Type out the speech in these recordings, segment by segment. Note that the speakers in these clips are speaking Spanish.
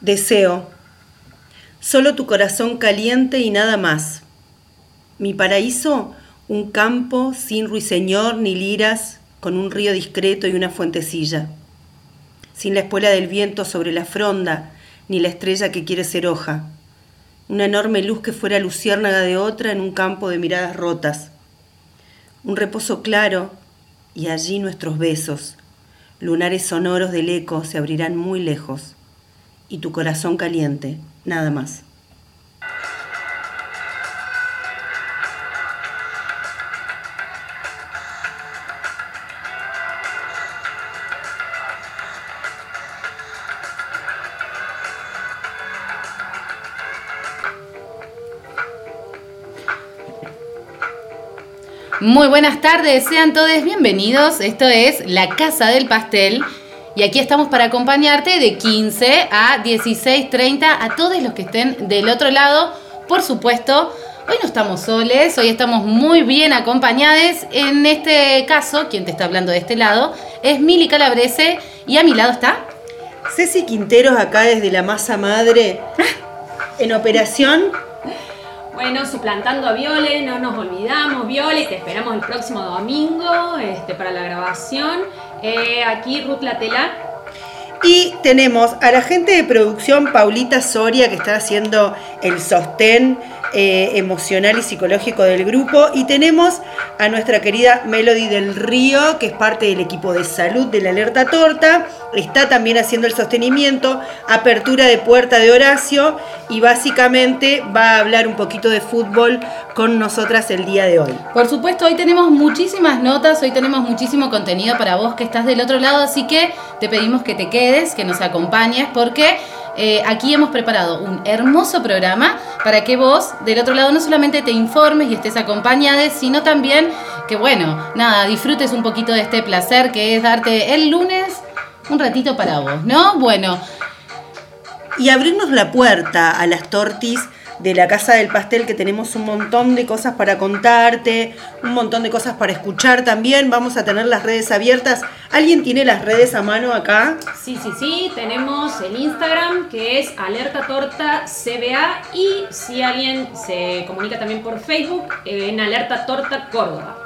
Deseo. Solo tu corazón caliente y nada más. Mi paraíso, un campo sin ruiseñor ni liras, con un río discreto y una fuentecilla. Sin la espuela del viento sobre la fronda, ni la estrella que quiere ser hoja. Una enorme luz que fuera luciérnaga de otra en un campo de miradas rotas. Un reposo claro y allí nuestros besos. Lunares sonoros del eco se abrirán muy lejos y tu corazón caliente, nada más. Muy buenas tardes, sean todos bienvenidos. Esto es La Casa del Pastel y aquí estamos para acompañarte de 15 a 16.30 a todos los que estén del otro lado. Por supuesto, hoy no estamos soles, hoy estamos muy bien acompañados. En este caso, quien te está hablando de este lado es Mili Calabrese y a mi lado está... Ceci Quinteros acá desde la masa madre en operación bueno, suplantando a Viole, no nos olvidamos, Viole, te esperamos el próximo domingo este, para la grabación. Eh, aquí Ruth Latela. Y tenemos a la gente de producción Paulita Soria que está haciendo el sostén eh, emocional y psicológico del grupo. Y tenemos a nuestra querida Melody del Río, que es parte del equipo de salud de la Alerta Torta. Está también haciendo el sostenimiento, apertura de puerta de Horacio y básicamente va a hablar un poquito de fútbol con nosotras el día de hoy. Por supuesto, hoy tenemos muchísimas notas, hoy tenemos muchísimo contenido para vos que estás del otro lado, así que te pedimos que te quedes, que nos acompañes, porque eh, aquí hemos preparado un hermoso programa para que vos del otro lado no solamente te informes y estés acompañada, sino también que, bueno, nada, disfrutes un poquito de este placer que es darte el lunes un ratito para vos, ¿no? Bueno. Y abrirnos la puerta a las tortis de la Casa del Pastel, que tenemos un montón de cosas para contarte, un montón de cosas para escuchar también. Vamos a tener las redes abiertas. ¿Alguien tiene las redes a mano acá? Sí, sí, sí. Tenemos el Instagram, que es Alerta Torta CBA. Y si alguien se comunica también por Facebook, en Alerta Torta Córdoba.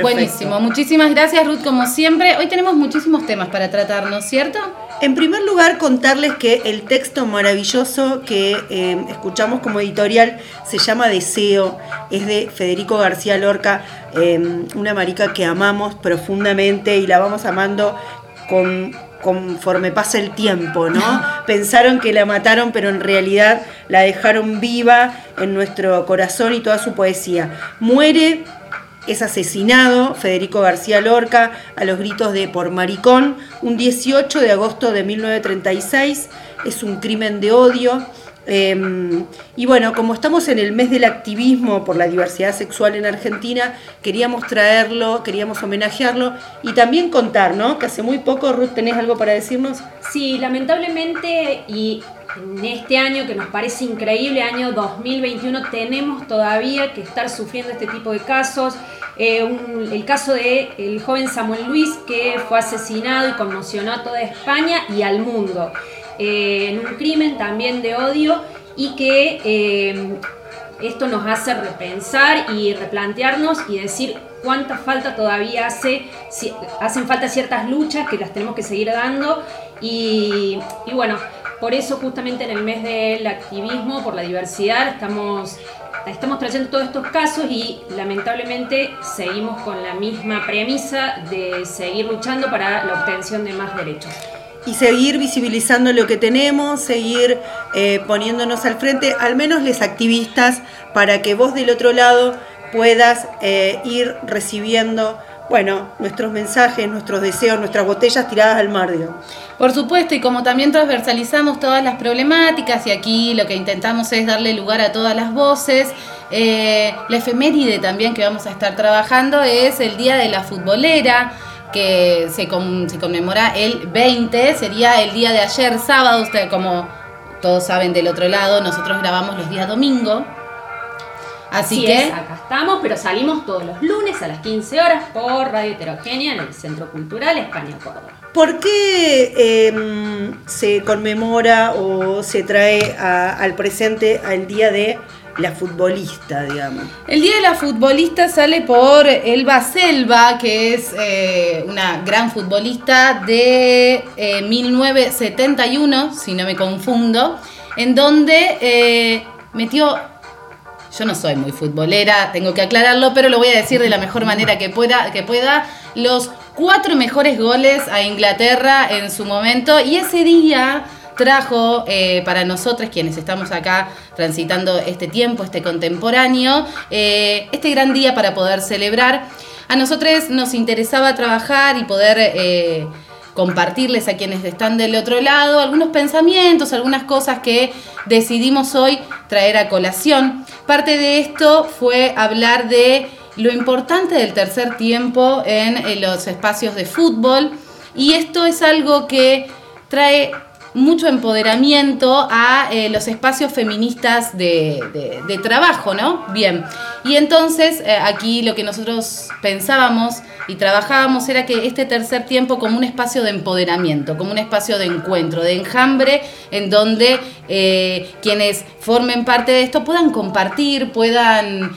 Buenísimo, muchísimas gracias Ruth como siempre. Hoy tenemos muchísimos temas para tratarnos, ¿cierto? En primer lugar, contarles que el texto maravilloso que eh, escuchamos como editorial se llama Deseo, es de Federico García Lorca, em, una marica que amamos profundamente y la vamos amando con, conforme pasa el tiempo, ¿no? Pensaron que la mataron, pero en realidad la dejaron viva en nuestro corazón y toda su poesía. Muere es asesinado Federico García Lorca a los gritos de por maricón un 18 de agosto de 1936. Es un crimen de odio. Em, y bueno, como estamos en el mes del activismo por la diversidad sexual en Argentina, queríamos traerlo, queríamos homenajearlo y también contar, ¿no? Que hace muy poco, Ruth, ¿tenés algo para decirnos? Sí, lamentablemente, y en este año que nos parece increíble, año 2021, tenemos todavía que estar sufriendo este tipo de casos. Eh, el caso de joven Samuel Luis que fue asesinado y conmocionó a toda España y al mundo eh, en un crimen también de odio y que eh, esto nos hace repensar y replantearnos y decir cuánta falta todavía hace, si, hacen falta ciertas luchas que las tenemos que seguir dando y bueno, por eso justamente en el mes del activismo por la diversidad estamos, estamos trayendo todos estos casos y lamentablemente seguimos con la misma premisa de seguir luchando para la obtención de más derechos. Y seguir visibilizando lo que tenemos, seguir eh, poniéndonos al frente, al menos les activistas, para que vos del otro lado puedas eh, ir recibiendo bueno, nuestros mensajes, nuestros deseos, nuestras botellas tiradas al mar, Por supuesto, y como también transversalizamos todas las problemáticas, y aquí lo que intentamos es darle lugar a todas las voces, eh, la efeméride también que vamos a estar trabajando es el Día de la Futbolera, que se, se conmemora el 20, sería el día de ayer, sábado, usted como todos saben del otro lado, nosotros grabamos los días domingo. Así, que acá estamos, pero salimos todos los lunes a las 15 horas por Radio Heterogénea en el Centro Cultural España Córdoba. ¿Por qué em, se conmemora o se trae al presente al día de la futbolista, digamos? El Día de la Futbolista sale por Elba Selva, que es eh, una gran futbolista de 1971, eh, si no me confundo, en donde eh, metió yo no soy muy futbolera, tengo que aclararlo, pero lo voy a decir de la mejor manera que pueda, que pueda. Los cuatro mejores goles a Inglaterra en su momento y ese día trajo eh, para nosotros quienes estamos acá transitando este tiempo, este contemporáneo, eh, este gran día para poder celebrar. A nosotros nos interesaba trabajar y poder eh, compartirles a quienes están del otro lado algunos pensamientos, algunas cosas que decidimos hoy traer a colación. Parte de esto fue hablar de lo importante del tercer tiempo en, los espacios de fútbol. Y esto es algo que trae mucho empoderamiento a eh, los espacios feministas de, trabajo, ¿no? Bien, y entonces eh, aquí lo que nosotros pensábamos y trabajábamos era que este tercer tiempo como un espacio de empoderamiento, como un espacio de encuentro, de enjambre, en donde eh, quienes formen parte de esto puedan compartir, puedan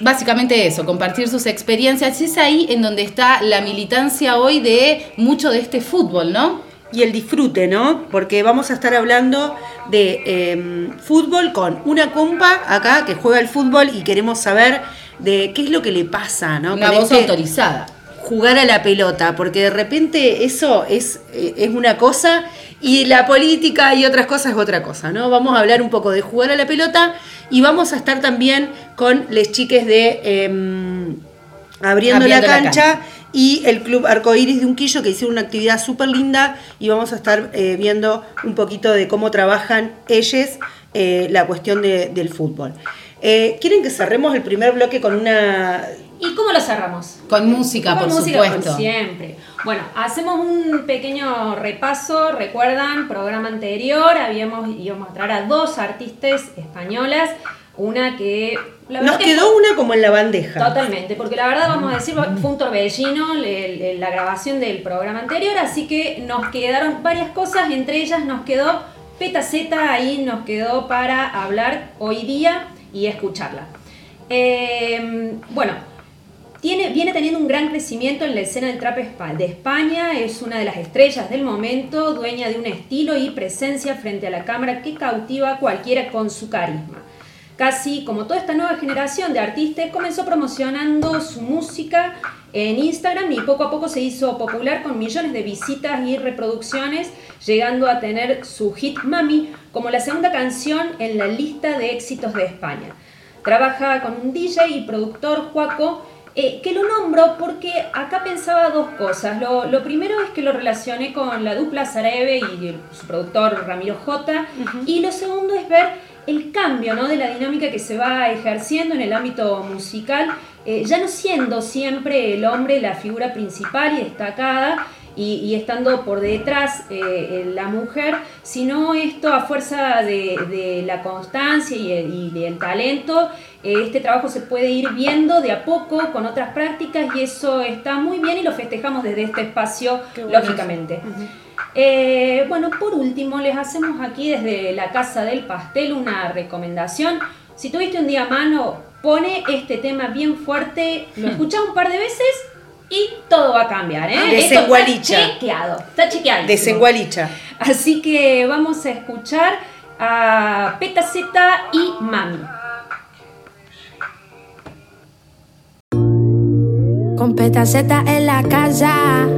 básicamente eso, compartir sus experiencias. Es ahí en donde está la militancia hoy de mucho de este fútbol, ¿no? Y el disfrute, ¿no? Porque vamos a estar hablando de em, fútbol con una compa acá que juega el fútbol y queremos saber de qué es lo que le pasa, ¿no? Una voz este autorizada. Jugar a la pelota, porque de repente eso es, eh, es una cosa y la política y otras cosas es otra cosa, ¿no? Vamos a hablar un poco de jugar a la pelota y vamos a estar también con les chiques de em, abriendo, la cancha y el Club Arcoiris de Unquillo, que hicieron una actividad súper linda y vamos a estar eh, viendo un poquito de cómo trabajan ellos eh, la cuestión del fútbol. Eh, ¿Quieren que cerremos el primer bloque con una... ¿Y cómo lo cerramos? Con música, por supuesto. siempre. Bueno, hacemos un pequeño repaso. Recuerdan, programa anterior, habíamos íbamos a traer a dos artistas españolas una que... Nos quedó una como en la bandeja. Totalmente, porque la verdad vamos a decir, fue un torbellino la grabación del programa anterior, así que nos quedaron varias cosas, entre ellas nos quedó Peta Z, ahí nos quedó para hablar hoy día y escucharla. Em, bueno, tiene, viene teniendo un gran crecimiento en la escena del trap de España, es una de las estrellas del momento, dueña de un estilo y presencia frente a la cámara que cautiva a cualquiera con su carisma casi como toda esta nueva generación de artistas, comenzó promocionando su música en Instagram y poco a poco se hizo popular con millones de visitas y reproducciones, llegando a tener su hit Mami como la segunda canción en la lista de éxitos de España. Trabaja con un DJ y productor, Juaco, eh, que lo nombro porque acá pensaba dos cosas. Lo, primero es que lo relacioné con la dupla Sarebe y su productor Ramiro J. Y lo segundo es ver el cambio ¿no? de la dinámica que se va ejerciendo en el ámbito musical, eh, ya no siendo siempre el hombre la figura principal y destacada, y, estando por detrás eh, la mujer, sino esto a fuerza de, la constancia y, del talento, eh, este trabajo se puede ir viendo de a poco con otras prácticas y eso está muy bien y lo festejamos desde este espacio, lógicamente. Eh, bueno, por último, les hacemos aquí desde la Casa del Pastel una recomendación. Si tuviste un día a mano, pone este tema bien fuerte, lo escuchás un par de veces y todo va a cambiar. ¿eh? Desengualicha. está chequeado, está chequeado. Desengualicha. Así que vamos a escuchar a Petaceta y Mami. Con Petaceta en la casa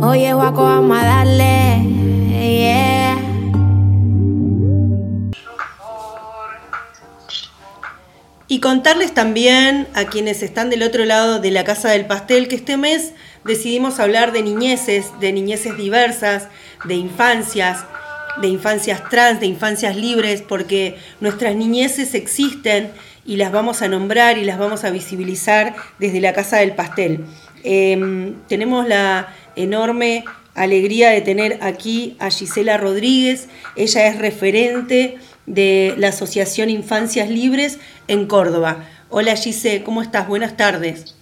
Oye, guaco, vamos a darle. Y contarles también a quienes están del otro lado de la casa del pastel que este mes decidimos hablar de niñeces, de niñeces diversas, de infancias, de infancias trans, de infancias libres, porque nuestras niñeces existen y las vamos a nombrar y las vamos a visibilizar desde la casa del pastel. Em, tenemos la enorme alegría de tener aquí a Gisela Rodríguez. Ella es referente de la Asociación Infancias Libres en Córdoba. Hola Gise, ¿cómo estás? Buenas tardes.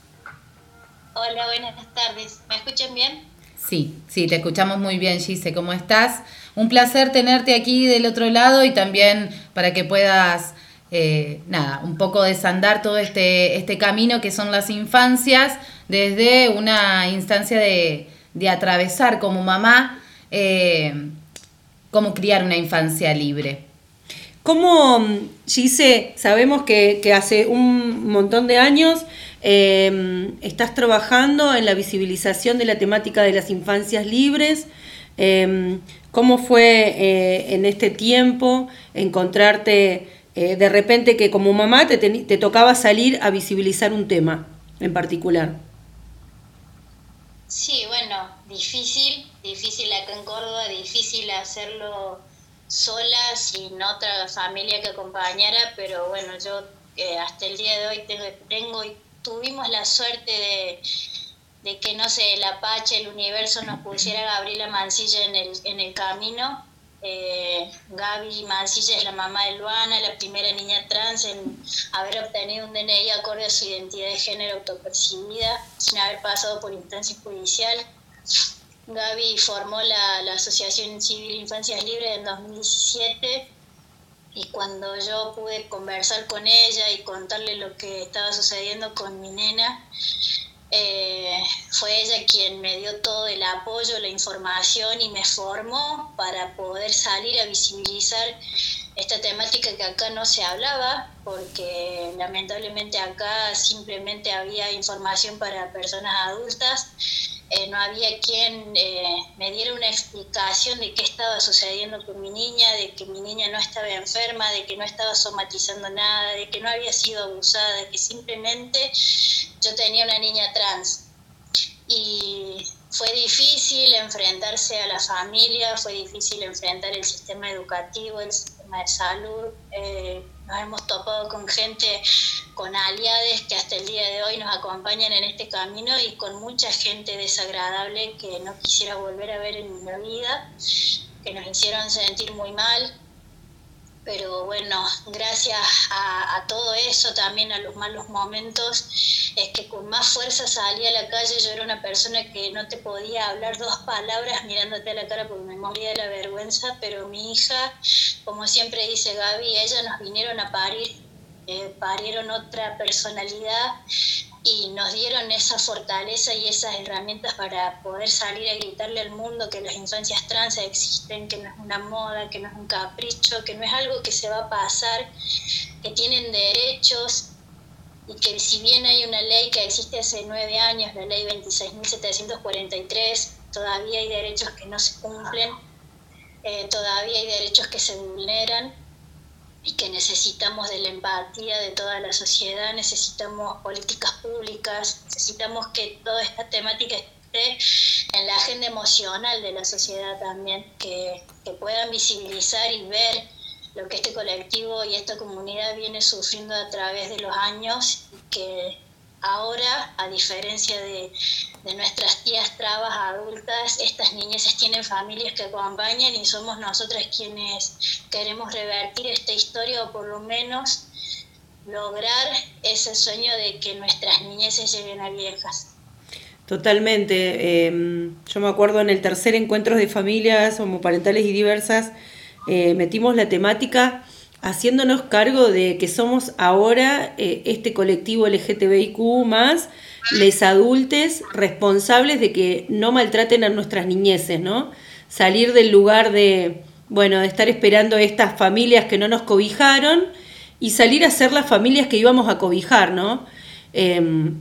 Hola, buenas tardes. ¿Me escuchan bien? Sí, sí, te escuchamos muy bien, Gise. ¿Cómo estás? Un placer tenerte aquí del otro lado y también para que puedas, eh, nada, un poco desandar todo este, este camino que son las infancias desde una instancia de, de atravesar como mamá eh, cómo criar una infancia libre. ¿Cómo, Gise, sabemos que, hace un montón de años eh, estás trabajando en la visibilización de la temática de las infancias libres? Eh, ¿Cómo fue eh, en este tiempo encontrarte eh, de repente que como mamá te, te tocaba salir a visibilizar un tema en particular? Sí, bueno, difícil, difícil acá en Córdoba, difícil hacerlo sola, sin otra familia que acompañara, pero bueno, yo eh, hasta el día de hoy tengo, tengo y tuvimos la suerte de, de, que, no sé, el Apache, el universo nos pusiera a Gabriela Mancilla en el, en el camino eh, Gaby Mancilla es la mamá de Luana, la primera niña trans en haber obtenido un DNI acorde a su identidad de género autopercibida, sin haber pasado por instancia judicial. Gaby formó la, la Asociación Civil Infancias Libres en 2017 y cuando yo pude conversar con ella y contarle lo que estaba sucediendo con mi nena, eh, fue ella quien me dio todo el apoyo, la información y me formó para poder salir a visibilizar esta temática que acá no se hablaba, porque lamentablemente acá simplemente había información para personas adultas eh, no había quien eh, me diera una explicación de qué estaba sucediendo con mi niña, de que mi niña no estaba enferma, de que no estaba somatizando nada, de que no había sido abusada, de que simplemente yo tenía una niña trans. Y fue difícil enfrentarse a la familia, fue difícil enfrentar el sistema educativo, el de salud. Eh, nos hemos topado con gente, con aliades que hasta el día de hoy nos acompañan en este camino y con mucha gente desagradable que no quisiera volver a ver en la vida, que nos hicieron sentir muy mal. Pero bueno, gracias a, todo eso, también a los malos momentos, es que con más fuerza salí a la calle. Yo era una persona que no te podía hablar dos palabras mirándote a la cara porque me moría de la vergüenza, pero mi hija, como siempre dice Gaby, ella nos vinieron a parir, eh, parieron otra personalidad y nos dieron esa fortaleza y esas herramientas para poder salir a gritarle al mundo que las infancias trans existen, que no es una moda, que no es un capricho, que no es algo que se va a pasar, que tienen derechos y que si bien hay una ley que existe hace nueve años, la ley 26.743, todavía hay derechos que no se cumplen, eh, todavía hay derechos que se vulneran y que necesitamos de la empatía de toda la sociedad, necesitamos políticas públicas, necesitamos que toda esta temática esté en la agenda emocional de la sociedad también, que, que puedan visibilizar y ver lo que este colectivo y esta comunidad viene sufriendo a través de los años y que ahora, a diferencia de, de nuestras tías trabas adultas, estas niñas tienen familias que acompañan y somos nosotras quienes queremos revertir esta historia o por lo menos lograr ese sueño de que nuestras niñeces lleguen a viejas. Totalmente. Em, yo me acuerdo en el tercer encuentro de familias homoparentales y diversas, eh, metimos la temática haciéndonos cargo de que somos ahora eh, este colectivo LGTBIQ más les adultes responsables de que no maltraten a nuestras niñeces, ¿no? Salir del lugar de, bueno, de estar esperando estas familias que no nos cobijaron y salir a ser las familias que íbamos a cobijar, ¿no? Em,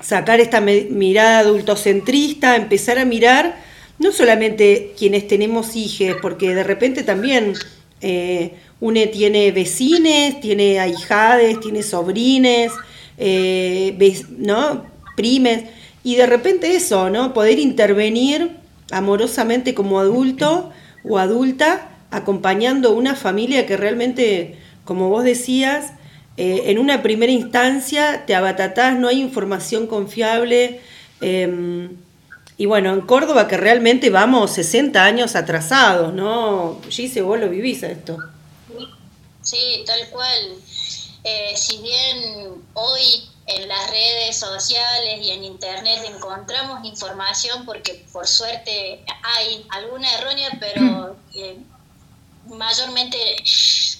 sacar esta mirada adultocentrista, empezar a mirar no solamente quienes tenemos hijos, porque de repente también eh, uno tiene vecines, tiene ahijades, tiene sobrines, eh, ¿no? primes, y de repente eso, ¿no? Poder intervenir amorosamente como adulto o adulta, acompañando una familia que realmente, como vos decías, eh, en una primera instancia te abatatás, no hay información confiable. Em, y bueno, en Córdoba que realmente vamos 60 años atrasados, ¿no? Gise, vos lo vivís esto. Sí, tal cual. Eh, si bien hoy en las redes sociales y en internet encontramos información, porque por suerte hay alguna errónea, pero eh, mayormente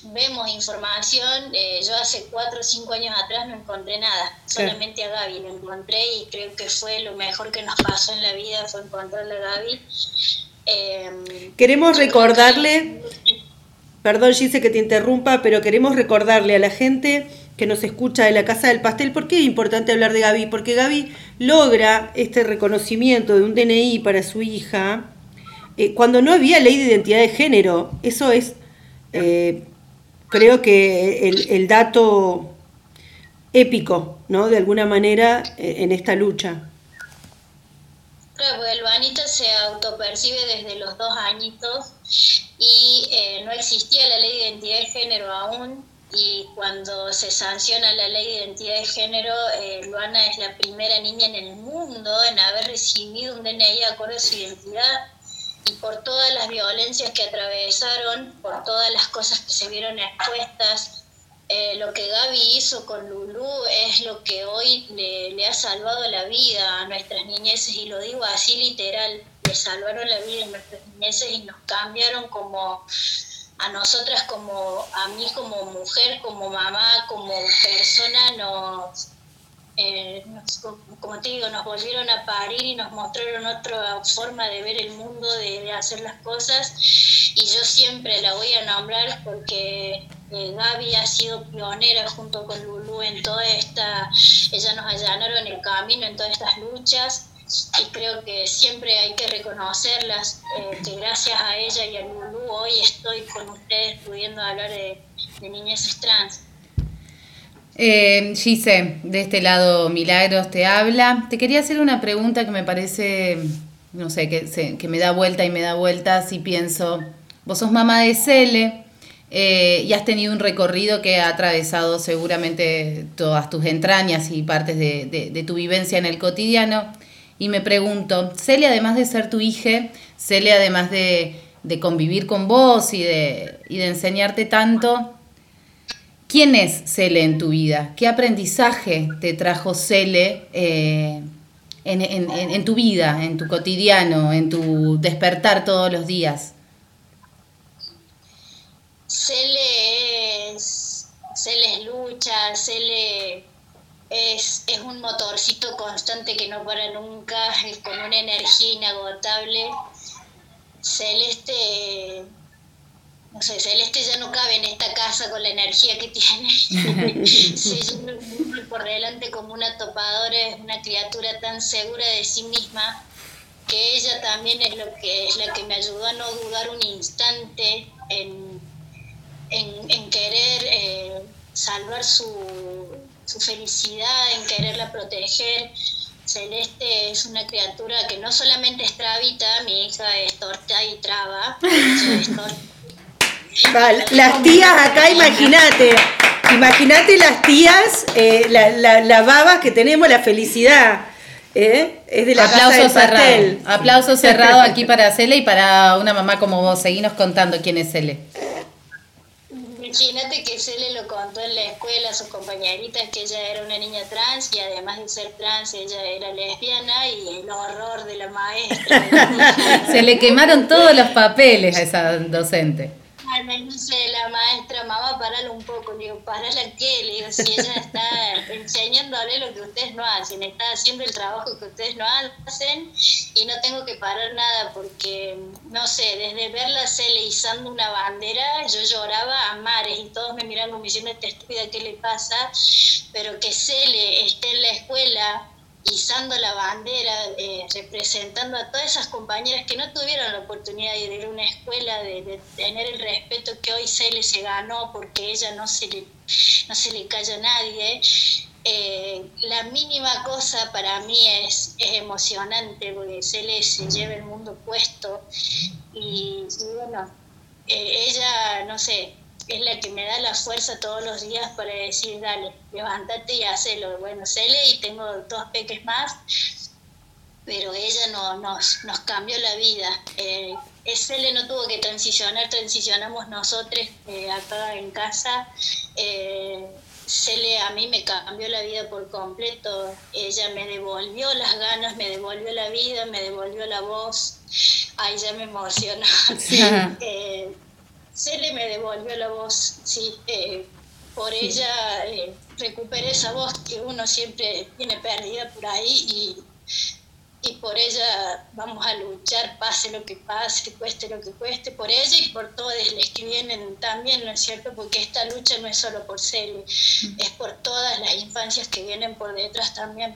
vemos información. Eh, yo hace cuatro o cinco años atrás no encontré nada, solamente a Gaby lo encontré y creo que fue lo mejor que nos pasó en la vida, fue encontrarle a Gaby. Em, Queremos recordarle, perdón Gise que te interrumpa, pero queremos recordarle a la gente que nos escucha de la Casa del Pastel, ¿por qué es importante hablar de Gaby? Porque Gaby logra este reconocimiento de un DNI para su hija eh, cuando no había ley de identidad de género. Eso es, eh, creo que el, dato épico, ¿no? De alguna manera eh, en esta lucha. Porque el se autopercibe desde los dos añitos y no existía la ley de identidad de género aún y cuando se sanciona la ley de identidad de género, eh, Luana es la primera niña en el mundo en haber recibido un DNI acorde a su identidad y por todas las violencias que atravesaron, por todas las cosas que se vieron expuestas, eh, lo que Gaby hizo con Lulu es lo que hoy le, le ha salvado la vida a nuestras niñeces y lo digo así literal, le salvaron la vida a nuestras niñeces y nos cambiaron como a nosotras como, a mí como mujer, como mamá, como persona, nos, eh, como te digo, nos volvieron a parir y nos mostraron otra forma de ver el mundo, de, hacer las cosas. Y yo siempre la voy a nombrar porque eh, Gaby ha sido pionera junto con Lulu en toda esta, ella nos allanaron el camino en todas estas luchas y creo que siempre hay que reconocerlas, eh, que gracias a ella y a Lulu hoy estoy con ustedes pudiendo hablar de, de trans. Eh, Gise, de este lado Milagros te habla. Te quería hacer una pregunta que me parece, no sé, que, que me da vuelta y me da vueltas y pienso, vos sos mamá de Cele eh, y has tenido un recorrido que ha atravesado seguramente todas tus entrañas y partes de, de tu vivencia en el cotidiano. Y me pregunto, Celia, además de ser tu hija, Celia, además de, convivir con vos y de, de enseñarte tanto, ¿quién es Cele en tu vida? ¿Qué aprendizaje te trajo Cele eh, en, tu vida, en tu cotidiano, en tu despertar todos los días? Cele es, Cele es lucha, Cele es, es un motorcito constante que no para nunca, es con una energía inagotable. Celeste, no sé, Celeste ya no cabe en esta casa con la energía que tiene. Se lleva por delante como una topadora, es una criatura tan segura de sí misma que ella también es lo que es la que me ayudó a no dudar un instante en, en, querer eh, salvar su, su felicidad en quererla proteger. Celeste es una criatura que no solamente es trabita, mi hija es torta y traba. las tías acá, imagínate, imagínate las tías, eh, la, la, baba que tenemos, la felicidad. ¿eh? Es de la Aplauso cerrado. Aplauso cerrado aquí para Cele y para una mamá como vos. Seguinos contando quién es Cele. Imagínate que se le lo contó en la escuela a sus compañeritas que ella era una niña trans y además de ser trans ella era lesbiana y el horror de la maestra. se le quemaron todos los papeles a esa docente no sé, la maestra, mamá, paralo un poco. Le digo, ¿parala qué? Le digo, si ella está enseñándole lo que ustedes no hacen, está haciendo el trabajo que ustedes no hacen y no tengo que parar nada porque, no sé, desde verla Cele izando una bandera, yo lloraba a mares y todos me miran como diciendo, esta estúpida, ¿qué le pasa? Pero que Cele esté en la escuela izando la bandera, eh, representando a todas esas compañeras que no tuvieron la oportunidad de ir a una escuela, de, tener el respeto que hoy Cele se ganó porque ella no se le, no se le calla a nadie. Eh, la mínima cosa para mí es, emocionante porque Cele se lleva el mundo puesto y, bueno, eh, ella, no sé, es la que me da la fuerza todos los días para decir, dale, levántate y hacelo. Bueno, Cele y tengo dos peques más, pero ella no, nos, nos cambió la vida. Eh, Cele no tuvo que transicionar, transicionamos nosotros eh, acá en casa. Eh, Cele a mí me cambió la vida por completo. Ella me devolvió las ganas, me devolvió la vida, me devolvió la voz. Ay, ya me emociona. eh, Cele me devolvió la voz, sí. Eh, por ella eh, recuperé esa voz que uno siempre tiene perdida por ahí y y por ella vamos a luchar, pase lo que pase, que cueste lo que cueste, por ella y por todos los que vienen también, ¿no es cierto? Porque esta lucha no es solo por Celi, es por todas las infancias que vienen por detrás también.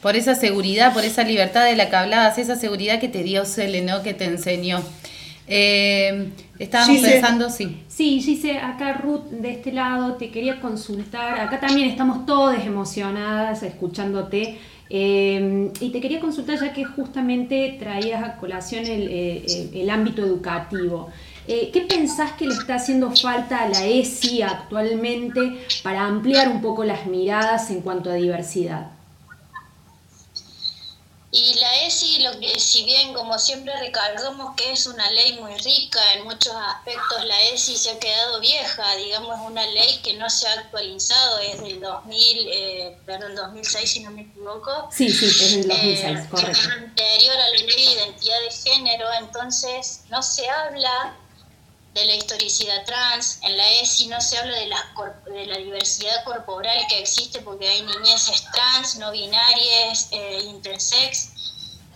Por esa seguridad, por esa libertad de la que hablabas, esa seguridad que te dio Cele, ¿no? Que te enseñó. Eh, estábamos pensando, sí. Sí, Gise, acá Ruth, de este lado, te quería consultar. Acá también estamos todas emocionadas escuchándote. Em, y te quería consultar ya que justamente traías a colación el, eh, ámbito educativo. Eh, ¿Qué pensás que le está haciendo falta a la ESI actualmente para ampliar un poco las miradas en cuanto a diversidad? Y la ESI, lo que si bien como siempre recalcamos que es una ley muy rica en muchos aspectos, la ESI se ha quedado vieja, digamos, es una ley que no se ha actualizado, es del 2000, eh, perdón, 2006 si no me equivoco. Sí, sí, es del 2006, eh, correcto. Es anterior a la ley de identidad de género, entonces no se habla de la historicidad trans, en la ESI no se habla de la, de la diversidad corporal que existe porque hay niñeces trans, no binarias, eh, intersex,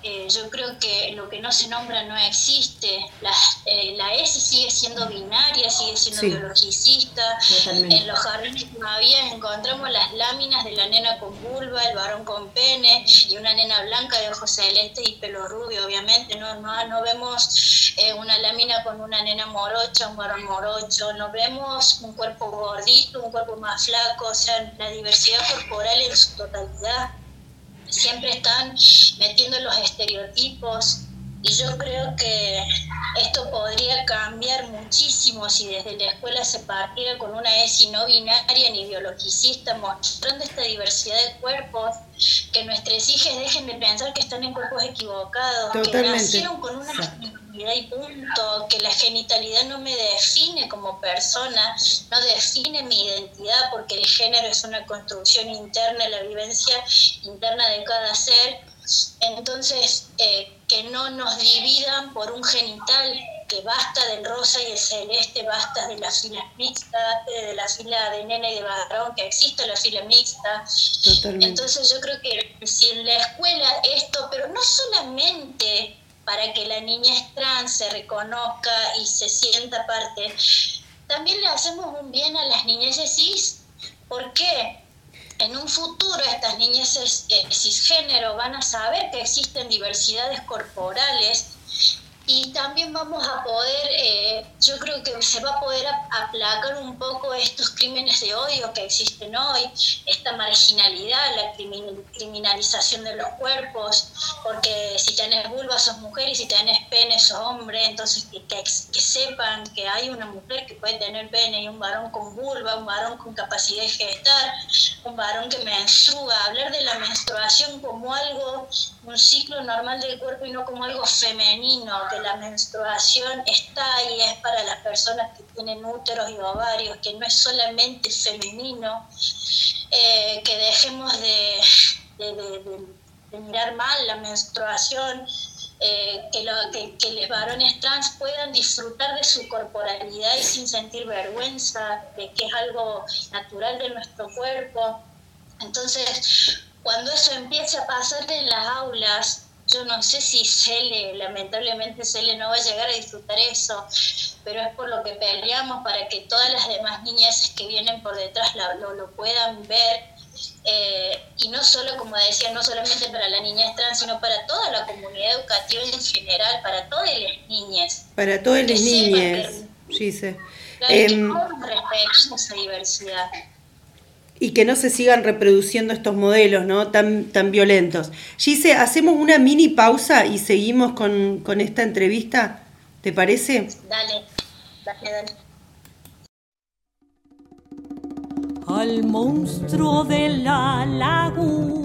eh, yo creo que lo que no se nombra no existe. La, eh, la ESI sigue siendo binaria, sigue siendo biologicista. En los jardines todavía encontramos las láminas de la nena con vulva, el varón con pene y una nena blanca de ojos celestes y pelo rubio, obviamente. No, no, no vemos eh, una lámina con una nena morocha, un varón morocho. No vemos un cuerpo gordito, un cuerpo más flaco. O sea, la diversidad corporal en su totalidad siempre están metiendo los estereotipos y yo creo que esto podría cambiar muchísimo si desde la escuela se partiera con una ESI no binaria ni biologicista, mostrando esta diversidad de cuerpos, que nuestros hijos dejen de pensar que están en cuerpos equivocados, que nacieron con una genitalidad y punto, que la genitalidad no me define como persona, no define mi identidad, porque el género es una construcción interna, la vivencia interna de cada ser. Entonces, eh, que no nos dividan por un genital, que basta del rosa y el celeste, basta de las filas mixtas, de la fila de nena y de varón, que existe la fila mixta. Entonces yo creo que si en la escuela esto, pero no solamente para que la niñez trans se reconozca y se sienta parte, también le hacemos un bien a las niñeces cis. ¿Por qué? En un futuro estas niñas eh, cisgénero van a saber que existen diversidades corporales y también vamos a poder, eh, yo creo que se va a poder aplacar un poco estos crímenes de odio que existen hoy, esta marginalidad, la criminalización de los cuerpos, porque si tenés vulva sos mujer y si tenés pene sos hombre, entonces que, que, sepan que hay una mujer que puede tener pene y un varón con vulva, un varón con capacidad de gestar, un varón que menstrua, hablar de la menstruación como algo, un ciclo normal del cuerpo y no como algo femenino la menstruación está y es para las personas que tienen úteros y ovarios, que no es solamente femenino, eh, que dejemos de, mirar mal la menstruación, eh, que, que, los varones trans puedan disfrutar de su corporalidad y sin sentir vergüenza, de que es algo natural de nuestro cuerpo. Entonces, cuando eso empiece a pasar en las aulas, yo no sé si Cele, lamentablemente Cele no va a llegar a disfrutar eso, pero es por lo que peleamos para que todas las demás niñas que vienen por detrás lo, lo, puedan ver. Eh, y no solo, como decía, no solamente para la niñez trans, sino para toda la comunidad educativa en general, para todas las niñas. Para todas las niñas, sí, sí. Que, eh, esa diversidad y que no se sigan reproduciendo estos modelos ¿no? tan, tan violentos. Gise, hacemos una mini pausa y seguimos con, con esta entrevista, ¿te parece? Dale, dale, dale. Al monstruo de la laguna.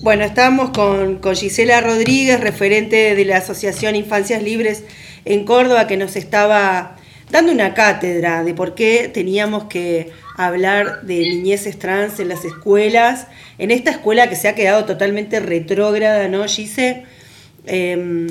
Bueno, estamos con, con, Gisela Rodríguez, referente de la Asociación Infancias Libres en Córdoba, que nos estaba dando una cátedra de por qué teníamos que hablar de niñeces trans en las escuelas, en esta escuela que se ha quedado totalmente retrógrada, ¿no, Gise? Em,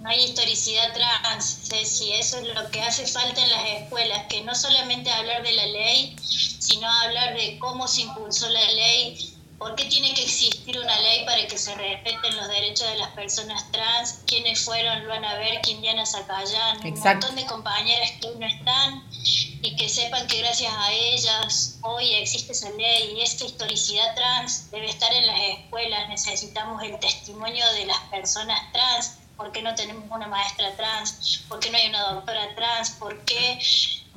no hay historicidad trans, Ceci, eso es lo que hace falta en las escuelas, que no solamente hablar de la ley, sino hablar de cómo se impulsó la ley, ¿Por qué tiene que existir una ley para que se respeten los derechos de las personas trans? ¿Quiénes fueron Luana Ver, Diana Zacayán? Un montón de compañeras que no están y que sepan que gracias a ellas hoy existe esa ley y esta historicidad trans debe estar en las escuelas. Necesitamos el testimonio de las personas trans. ¿Por qué no tenemos una maestra trans? ¿Por qué no hay una doctora trans? ¿Por qué,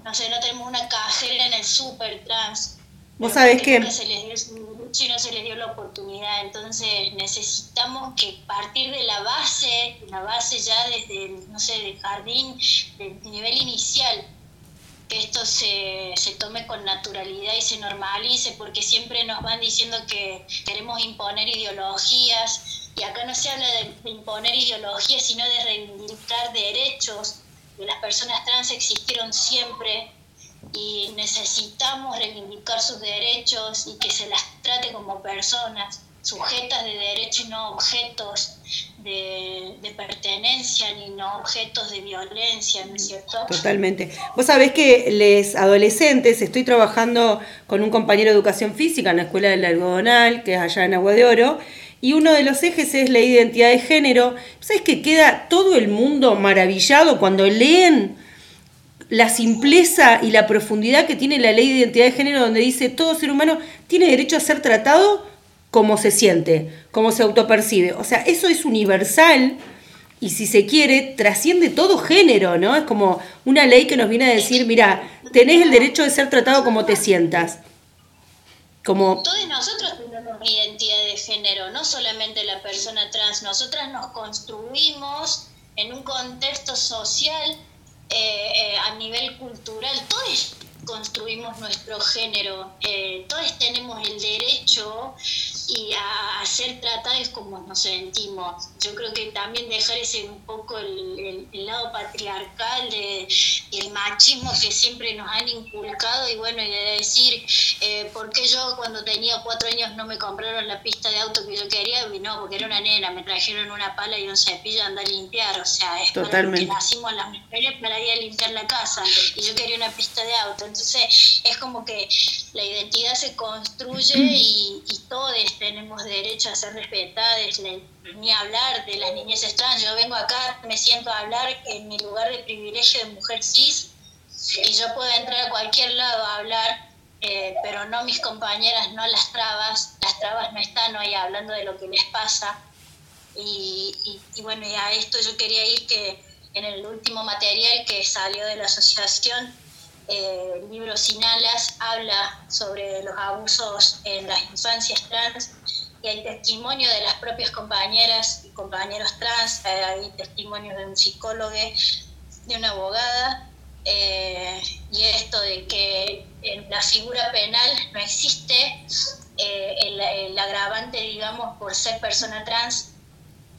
no sé, no tenemos una cajera en el super trans? Vos sabés que... Se les dio si no se les dio la oportunidad, entonces necesitamos que partir de la base, la base ya desde, no sé, del jardín, del nivel inicial, que esto se, se tome con naturalidad y se normalice, porque siempre nos van diciendo que queremos imponer ideologías, y acá no se habla de imponer ideologías, sino de reivindicar derechos, que las personas trans existieron siempre, y necesitamos reivindicar sus derechos y que se las trate como personas sujetas de derechos y no objetos de, pertenencia ni no objetos de violencia, ¿no es cierto? Totalmente. Vos sabés que les adolescentes, estoy trabajando con un compañero de educación física en la Escuela del Algodonal, que es allá en Agua de Oro, y uno de los ejes es la identidad de género. ¿Sabes que queda todo el mundo maravillado cuando leen la simpleza y la profundidad que tiene la ley de identidad de género donde dice todo ser humano tiene derecho a ser tratado como se siente, como se autopercibe. O sea, eso es universal y si se quiere, trasciende todo género, ¿no? Es como una ley que nos viene a decir, mira, tenés el derecho de ser tratado como te sientas. Como... Todos nosotros tenemos identidad de género, no solamente la persona trans. Nosotras nos construimos en un contexto social eh, eh, a nivel cultural, todos construimos nuestro género, eh, todos tenemos el derecho y a, ser tratados como nos sentimos. Yo creo que también dejar ese un poco el, lado patriarcal de, el machismo que siempre nos han inculcado y bueno, y de decir, eh, ¿por qué yo cuando tenía cuatro años no me compraron la pista de auto que yo quería? Y no, porque era una nena, me trajeron una pala y un cepillo a andar a limpiar, o sea, es Totalmente. para que nacimos las mujeres para ir a limpiar la casa y yo quería una pista de auto. Entonces es como que la identidad se construye y, y todos tenemos derecho a ser respetadas, ni hablar de las niñeces trans. Yo vengo acá, me siento a hablar en mi lugar de privilegio de mujer cis y yo puedo entrar a cualquier lado a hablar, eh, pero no mis compañeras, no las trabas. Las trabas no están hoy hablando de lo que les pasa. Y, y bueno, y a esto yo quería ir que en el último material que salió de la asociación, eh, el libro Sin Alas habla sobre los abusos en las infancias trans y hay testimonio de las propias compañeras y compañeros trans, eh, hay testimonios de un psicólogo, de una abogada, eh, y esto de que en la figura penal no existe el, el, agravante, digamos, por ser persona trans,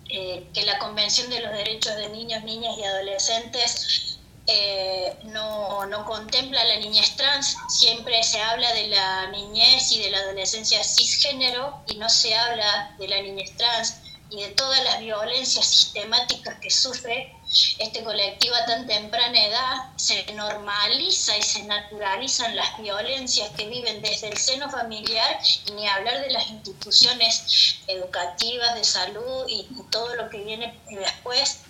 que la Convención de los Derechos de Niños, Niñas y Adolescentes eh, no, no, contempla la niñez trans, siempre se habla de la niñez y de la adolescencia cisgénero y no se habla de la niñez trans y de todas las violencias sistemáticas que sufre este colectivo a tan temprana edad, se normaliza y se naturalizan las violencias que viven desde el seno familiar y ni hablar de las instituciones educativas, de salud y todo lo que viene después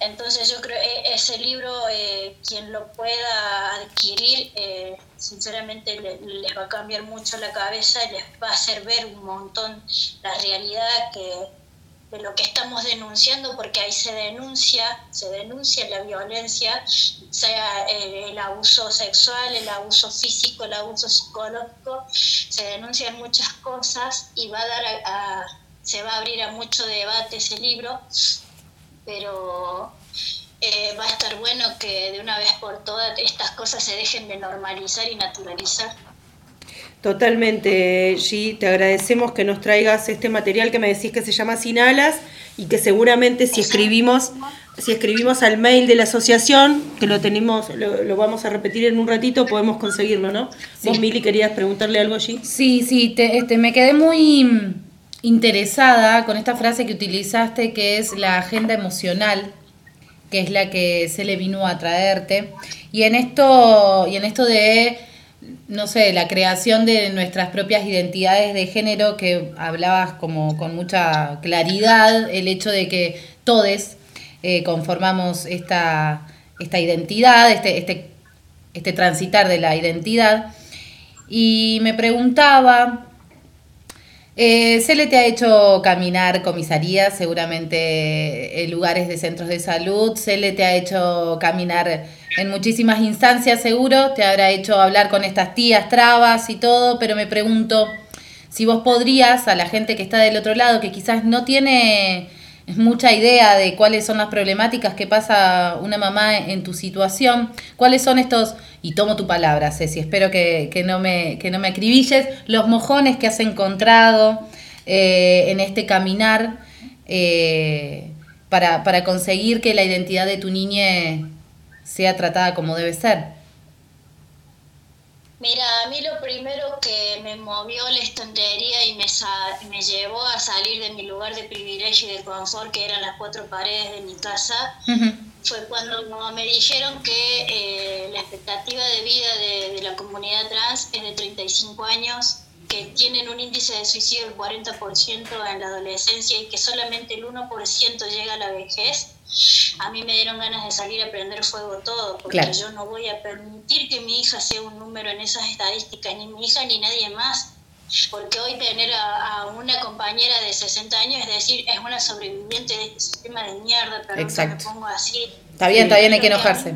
entonces yo creo que eh, ese libro, eh, quien lo pueda adquirir, eh, sinceramente les va a cambiar mucho la cabeza les va a hacer ver un montón la realidad que, de lo que estamos denunciando, porque ahí se denuncia, se denuncia la violencia, sea el abuso sexual, el abuso físico, el abuso psicológico, se denuncian muchas cosas y va a dar a, se va a abrir a mucho debate ese libro pero eh, va a estar bueno que de una vez por todas estas cosas se dejen de normalizar y naturalizar. Totalmente, G. Te agradecemos que nos traigas este material que me decís que se llama Sin Alas y que seguramente si escribimos, si escribimos al mail de la asociación, que lo tenemos, lo, vamos a repetir en un ratito, podemos conseguirlo, ¿no? Vos, Mili, querías preguntarle algo allí. Sí, sí, te, este, me quedé muy interesada con esta frase que utilizaste, que es la agenda emocional, que es la que se le vino a traerte. Y en esto, y en esto de no sé, la creación de nuestras propias identidades de género, que hablabas como con mucha claridad, el hecho de que todos eh, conformamos esta, esta identidad, este, este, este transitar de la identidad. Y me preguntaba, eh, se le te ha hecho caminar comisarías, seguramente en lugares de centros de salud, se le te ha hecho caminar en muchísimas instancias seguro, te habrá hecho hablar con estas tías trabas y todo, pero me pregunto si vos podrías a la gente que está del otro lado, que quizás no tiene mucha idea de cuáles son las problemáticas que pasa una mamá en tu situación, cuáles son estos, y tomo tu palabra, Ceci, espero que, no, me, que no me acribilles, los mojones que has encontrado eh, en este caminar eh, para, para conseguir que la identidad de tu niña sea tratada como debe ser? Mira, a mí lo primero que me movió la estantería y me, me llevó a salir de mi lugar de privilegio y de confort, que eran las cuatro paredes de mi casa, fue cuando me dijeron que eh, la expectativa de vida de, de, la comunidad trans es de 35 años, que tienen un índice de suicidio del 40% en la adolescencia y que solamente el 1% llega a la vejez a mí me dieron ganas de salir a prender fuego todo, porque yo no voy a permitir que mi hija sea un número en esas estadísticas, ni mi hija ni nadie más. Porque hoy tener a, una compañera de 60 años, es decir, es una sobreviviente de este sistema de mierda, pero me pongo así. Está bien, está bien, hay que enojarse.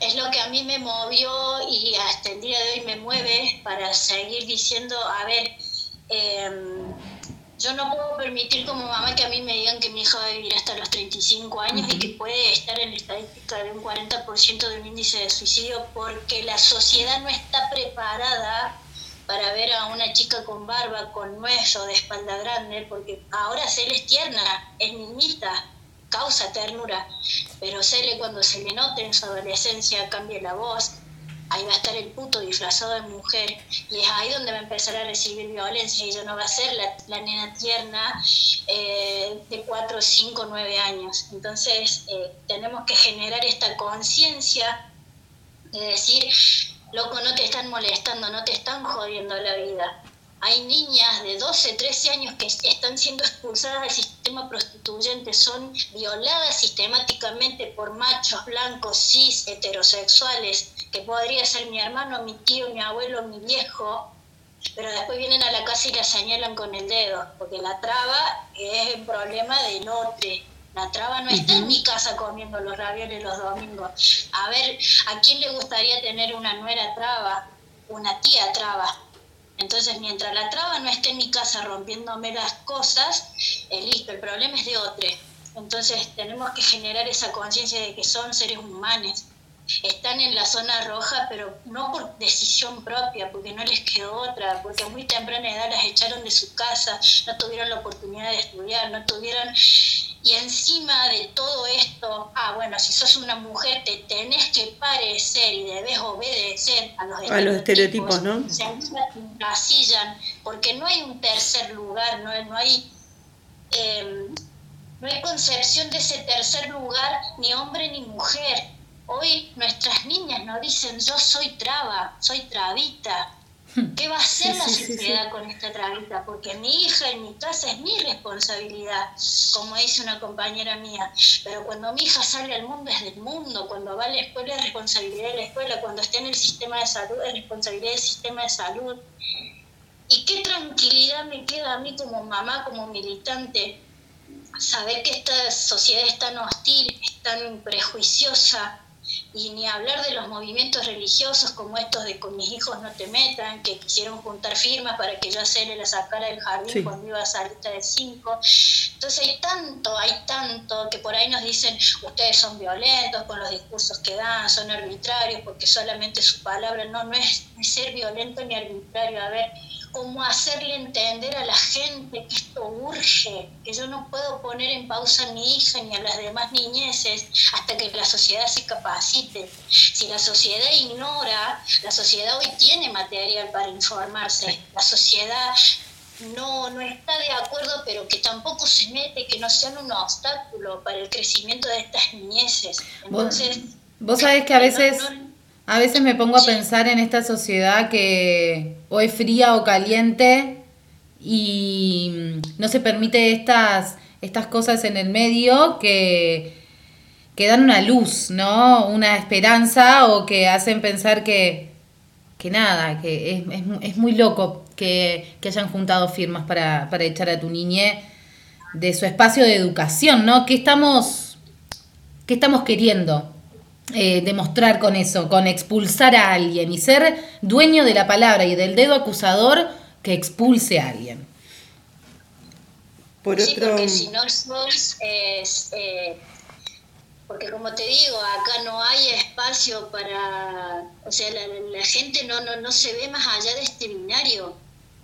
Es lo que a mí me movió y hasta el día de hoy me mueve para seguir diciendo, a ver, eh, yo no puedo permitir como mamá que a mí me digan que mi hija va a vivir hasta los 35 años y que puede estar en la estadística de un 40% de un índice de suicidio porque la sociedad no está preparada para ver a una chica con barba, con nuez o de espalda grande, porque ahora Cele es tierna, es niñita, causa ternura, pero Cele cuando se le note en su adolescencia cambia la voz, ahí va a estar el puto disfrazado de mujer y es ahí donde va a empezar a recibir violencia y ya no va a ser la, nena tierna eh, de 4, 5, 9 años. Entonces eh, tenemos que generar esta conciencia de decir, loco, no te están molestando, no te están jodiendo la vida. Hay niñas de 12, 13 años que están siendo expulsadas del sistema prostituyente, son violadas sistemáticamente por machos blancos, cis, heterosexuales, que podría ser mi hermano, mi tío, mi abuelo, mi viejo, pero después vienen a la casa y la señalan con el dedo, porque la traba es el problema del otro. La traba no está en mi casa comiendo los ravioles los domingos. A ver, ¿a quién le gustaría tener una nuera traba? Una tía traba. Entonces, mientras la traba no esté en mi casa rompiéndome las cosas, eh, listo, el problema es de otro. Entonces, tenemos que generar esa conciencia de que son seres humanos están en la zona roja, pero no por decisión propia, porque no les quedó otra, porque a muy temprana edad las echaron de su casa, no tuvieron la oportunidad de estudiar, no tuvieron... Y encima de todo esto, ah, bueno, si sos una mujer te tenés que parecer y debes obedecer a los, a los estereotipos, ¿no? Se encasillan, porque no hay un tercer lugar, no, no hay... Em, no hay concepción de ese tercer lugar, ni hombre ni mujer Hoy nuestras niñas nos dicen, yo soy traba, soy trabita. Hmm. ¿Qué va a hacer la sociedad con esta trabita? Porque mi hija en mi casa es mi responsabilidad, como dice una compañera mía. Pero cuando mi hija sale al mundo es del mundo, cuando va a la escuela es responsabilidad de la escuela, cuando está en el sistema de salud es responsabilidad del sistema de salud. Y qué tranquilidad me queda a mí como mamá, como militante, saber que esta sociedad es tan hostil, es tan prejuiciosa, y ni hablar de los movimientos religiosos como estos de con mis hijos no te metan, que quisieron juntar firmas para que yo a Cele la sacara del jardín cuando iba a salir de 5. Entonces hay tanto, hay tanto que por ahí nos dicen, ustedes son violentos con los discursos que dan, son arbitrarios porque solamente su palabra no, no es ser violento ni arbitrario. A ver, cómo hacerle entender a la gente que esto urge, que yo no puedo poner en pausa a mi hija ni a las demás niñeces hasta que la sociedad se capacite. Si la sociedad ignora, la sociedad hoy tiene material para informarse, la sociedad no, no está de acuerdo, pero que tampoco se mete, que no sean un obstáculo para el crecimiento de estas niñeces. Entonces, vos, sabés que a veces... A veces me pongo a pensar en esta sociedad que o es fría o caliente y no se permite estas, estas cosas en el medio que, que dan una luz, ¿no? Una esperanza o que hacen pensar que, que nada, que es, es, muy loco que, que, hayan juntado firmas para, para echar a tu niñe de su espacio de educación, ¿no? ¿Qué estamos, qué estamos queriendo? Eh, demostrar con eso, con expulsar a alguien y ser dueño de la palabra y del dedo acusador que expulse a alguien. Por sí, porque si no sos, eh, porque como te digo, acá no hay espacio para, o sea, la, gente no, no, no se ve más allá de este binario,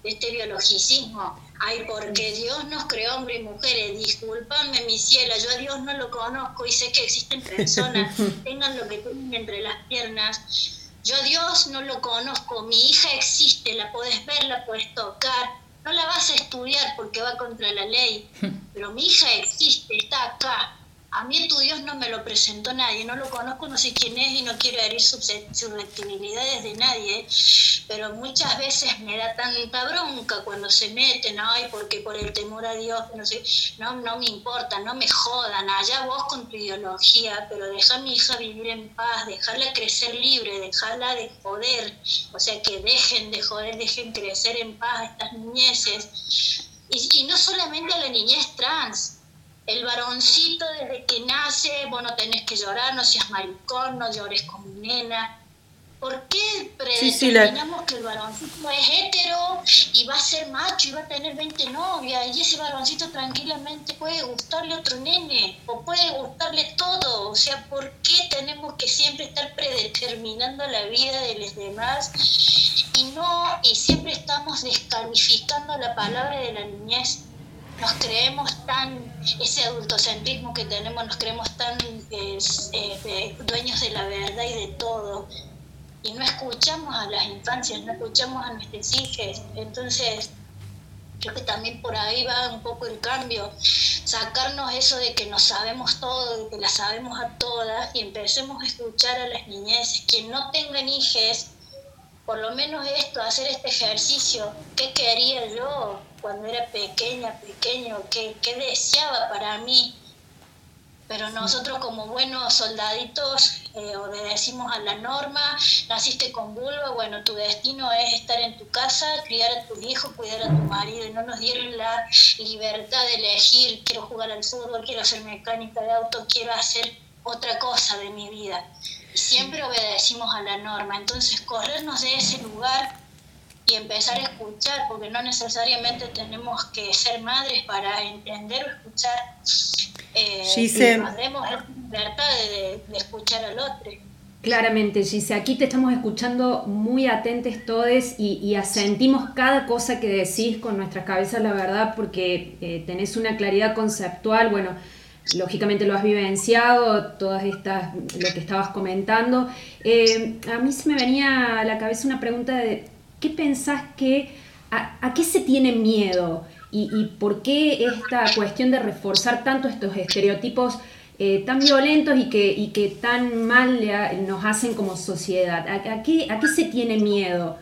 de este biologicismo Ay, porque Dios nos creó hombres y mujeres. Discúlpame, mi cielo, yo a Dios no lo conozco y sé que existen personas, tengan lo que tienen entre las piernas. Yo a Dios no lo conozco, mi hija existe, la puedes ver, la puedes tocar. No la vas a estudiar porque va contra la ley, pero mi hija existe, está acá. A mí tu Dios no me lo presentó nadie, no lo conozco, no sé quién es y no quiero herir susceptibilidades de nadie, pero muchas veces me da tanta bronca cuando se meten, ay, porque por el temor a Dios, no sé, no, no me importa, no me jodan, allá vos con tu ideología, pero deja a mi hija vivir en paz, dejarla crecer libre, dejarla de joder, o sea, que dejen de joder, dejen crecer en paz estas niñeces. Y, y no solamente a la niñez trans, el varoncito desde que nace, vos no tenés que llorar, no seas maricón, no llores como nena. ¿Por qué predeterminamos que el varoncito es hetero y va a ser macho y va a tener 20 novias y ese varoncito tranquilamente puede gustarle a otro nene o puede gustarle todo? O sea, ¿por qué tenemos que siempre estar predeterminando la vida de los demás y no y siempre estamos descalificando la palabra de la niñez? Nos creemos tan, ese adultocentrismo que tenemos, nos creemos tan eh, dueños de la verdad y de todo. Y no escuchamos a las infancias, no escuchamos a nuestros hijos. Entonces, creo que también por ahí va un poco el cambio. Sacarnos eso de que no sabemos todo, de que las sabemos a todas y empecemos a escuchar a las niñeces. Quien no tengan hijos, por lo menos esto, hacer este ejercicio. ¿Qué quería yo? Cuando era pequeña, pequeño, qué, deseaba para mí. Pero nosotros como buenos soldaditos eh, obedecimos a la norma, naciste con vulva, bueno, tu destino es estar en tu casa, criar a tu hijo, cuidar a tu marido, y no nos dieron la libertad de elegir, quiero jugar al fútbol, quiero hacer mecánica de auto, quiero hacer otra cosa de mi vida. siempre obedecimos a la norma, entonces corrernos de ese lugar y empezar a escuchar, porque no necesariamente tenemos que ser madres para entender o escuchar. Eh, tendremos la libertad de, escuchar al otro. Claramente, Gise, aquí te estamos escuchando muy atentos todos y, y, asentimos cada cosa que decís con nuestras cabezas, la verdad, porque eh, tenés una claridad conceptual, bueno, lógicamente lo has vivenciado, todas estas, lo que estabas comentando. Eh, a mí se me venía a la cabeza una pregunta de ¿qué pensás que, a, qué se tiene miedo? Y, por qué esta cuestión de reforzar tanto estos estereotipos eh, tan violentos y que, que tan mal nos hacen como sociedad? ¿A, qué, ¿A qué se tiene miedo?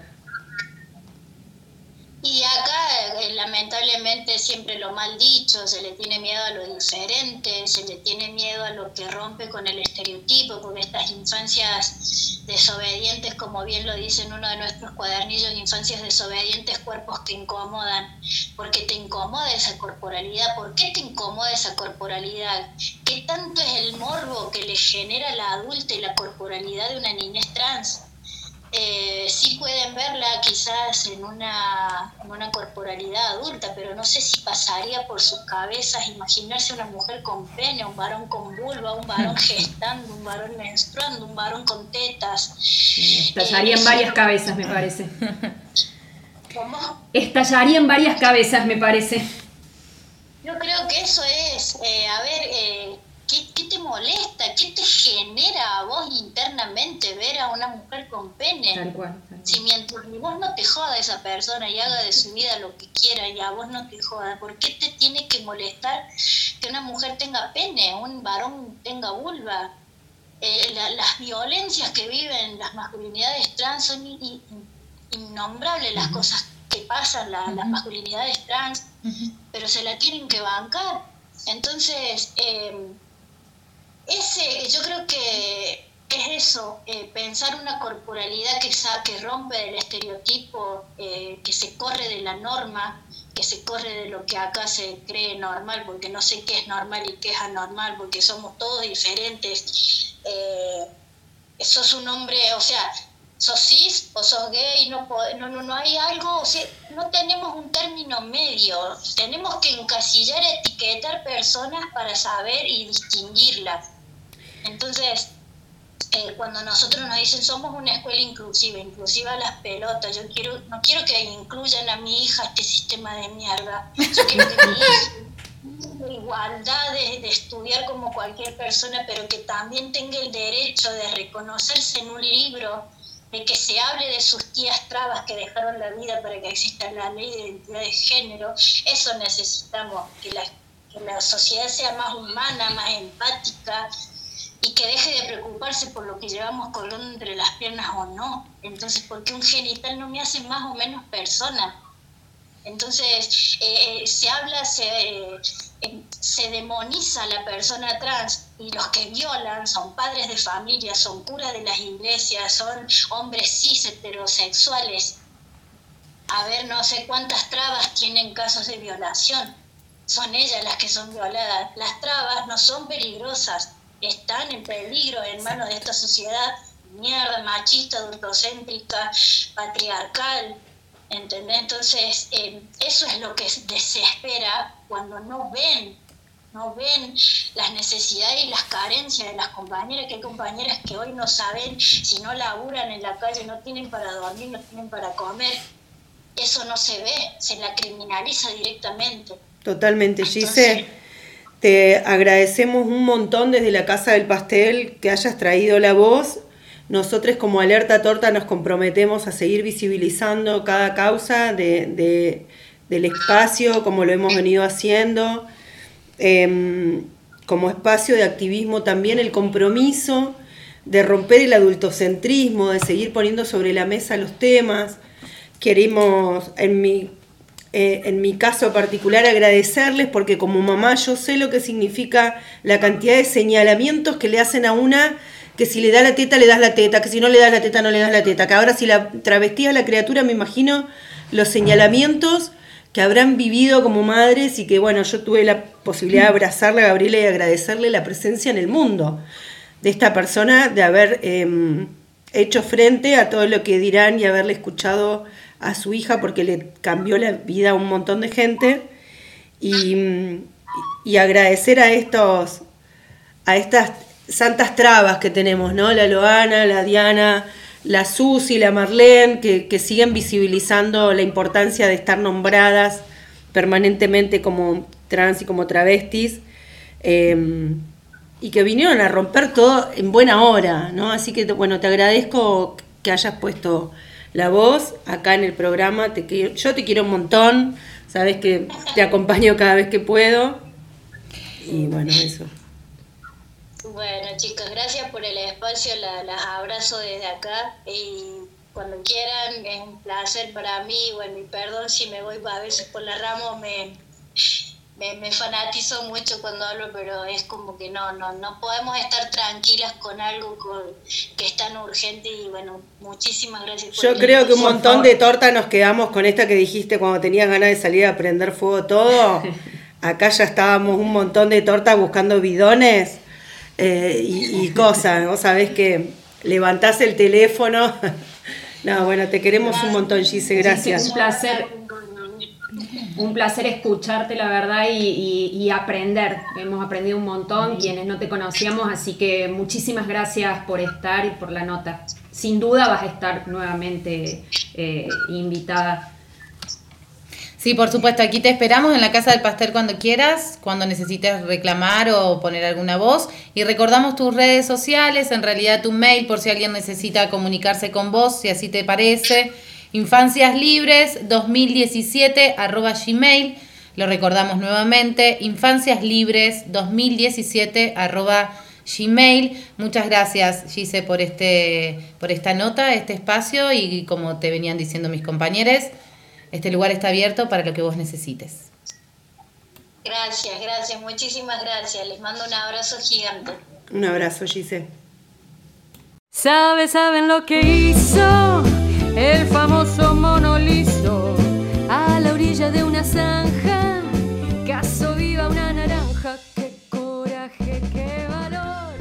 Y acá lamentablemente siempre lo mal dicho, se le tiene miedo a lo diferente, se le tiene miedo a lo que rompe con el estereotipo, porque estas infancias desobedientes, como bien lo dice en uno de nuestros cuadernillos, infancias desobedientes, cuerpos que incomodan, porque te incomoda esa corporalidad, ¿por qué te incomoda esa corporalidad? ¿Qué tanto es el morbo que le genera la adulta y la corporalidad de una niñez trans? Eh, sí pueden verla quizás en una, en una corporalidad adulta, pero no sé si pasaría por sus cabezas imaginarse una mujer con pene, un varón con vulva, un varón gestando, un varón menstruando, un varón con tetas. Estallaría en Eh, varias cabezas, me parece. ¿Cómo? Estallaría en varias cabezas, me parece. Yo creo que eso es, eh, a ver, eh, ¿qué, qué molesta? ¿Qué te genera a vos internamente ver a una mujer con pene? Tal cual. tal cual. Si mientras vos no te joda esa persona y haga de su vida lo que quiera y a vos no te joda, ¿por qué te tiene que molestar que una mujer tenga pene, un varón tenga vulva? Eh, la- las violencias que viven las masculinidades trans son in- in- innombrables las cosas que pasan la- las masculinidades trans, pero se la tienen que bancar. Entonces, eh, ese, yo creo que es eso, eh, pensar una corporalidad que, que rompe del estereotipo, eh, que se corre de la norma, que se corre de lo que acá se cree normal, porque no sé qué es normal y qué es anormal, porque somos todos diferentes. Eh, sos un hombre, o sea, sos cis o sos gay, no, no, no hay algo, o sea, no tenemos un término medio, tenemos que encasillar, etiquetar personas para saber y distinguirlas. Entonces, eh, cuando nosotros nos dicen somos una escuela inclusiva, inclusiva las pelotas, yo quiero, no quiero que incluyan a mi hija este sistema de mierda, yo quiero que mi hija tenga igualdad de, de estudiar como cualquier persona, pero que también tenga el derecho de reconocerse en un libro, de que se hable de sus tías trabas que dejaron la vida para que exista la ley de identidad de género, eso necesitamos, que la, que la sociedad sea más humana, más empática, y que deje de preocuparse por lo que llevamos colgando entre las piernas o no. Entonces, porque un genital no me hace más o menos persona. Entonces, eh, eh, se habla, se, eh, se demoniza a la persona trans y los que violan son padres de familia, son curas de las iglesias, son hombres cis heterosexuales. A ver, no sé cuántas trabas tienen casos de violación. Son ellas las que son violadas. Las trabas no son peligrosas, están en peligro en manos de esta sociedad mierda, machista, adultocéntrica, patriarcal. ¿Entendés? Entonces, eh, eso es lo que desespera cuando no ven, no ven las necesidades y las carencias de las compañeras, que hay compañeras que hoy no saben, si no laburan en la calle, no tienen para dormir, no tienen para comer. Eso no se ve, se la criminaliza directamente. Totalmente, Gise. Te agradecemos un montón desde la Casa del Pastel que hayas traído la voz. Nosotros como Alerta Torta nos comprometemos a seguir visibilizando cada causa de, de- del espacio como lo hemos venido haciendo. Em, como espacio de activismo también el compromiso de romper el adultocentrismo, de seguir poniendo sobre la mesa los temas. Queremos, en mi eh, en mi caso particular, agradecerles porque como mamá yo sé lo que significa la cantidad de señalamientos que le hacen a una, que si le da la teta le das la teta, que si no le das la teta no le das la teta, que ahora si la travestía la criatura me imagino los señalamientos que habrán vivido como madres y que bueno, yo tuve la posibilidad de abrazarla a Gabriela y agradecerle la presencia en el mundo de esta persona, de haber eh, hecho frente a todo lo que dirán y haberle escuchado a su hija porque le cambió la vida a un montón de gente y, y agradecer a estos a estas santas trabas que tenemos, ¿no? La Loana, la Diana, la Susi, la Marlene, que, que siguen visibilizando la importancia de estar nombradas permanentemente como trans y como travestis. eh, y que vinieron a romper todo en buena hora, ¿no? Así que, bueno, te agradezco que hayas puesto la voz acá en el programa. Te quiero, yo te quiero un montón, sabes que te acompaño cada vez que puedo. Y bueno, eso. Bueno, chicos, gracias por el espacio, la- las abrazo desde acá y cuando quieran, es un placer para mí, bueno, y perdón si me voy a veces por la rama, me, me, fanatizo mucho cuando hablo, pero es como que no, no, no podemos estar tranquilas con algo que es tan urgente y bueno, muchísimas gracias. Yo creo que un montón de torta nos quedamos con esta que dijiste cuando tenías ganas de salir a prender fuego todo. Acá ya estábamos un montón de torta buscando bidones eh, y, y cosas, vos sabés que levantás el teléfono No, bueno, te queremos un montón, Gise, gracias. un placer. Un placer escucharte, la verdad, y, aprender. Hemos aprendido un montón, quienes no te conocíamos, así que muchísimas gracias por estar y por la nota. Sin duda vas a estar nuevamente eh, invitada Sí, por supuesto, aquí te esperamos en la Casa del Pastel cuando quieras, cuando necesites reclamar o poner alguna voz. Y recordamos tus redes sociales, en realidad tu mail, por si alguien necesita comunicarse con vos, si así te parece. Infancias Libres 2017 arroba gmail. Lo recordamos nuevamente, Infancias Libres 2017 arroba gmail. Muchas gracias, Gise, por, este, por esta nota, este espacio y como te venían diciendo mis compañeros este lugar está abierto para lo que vos necesites. Gracias, gracias, muchísimas gracias. Les mando un abrazo gigante. Un abrazo, Gise. Sabe, saben lo que hizo el famoso monolizo a la orilla de una zanja. Caso viva una naranja, qué coraje, qué valor.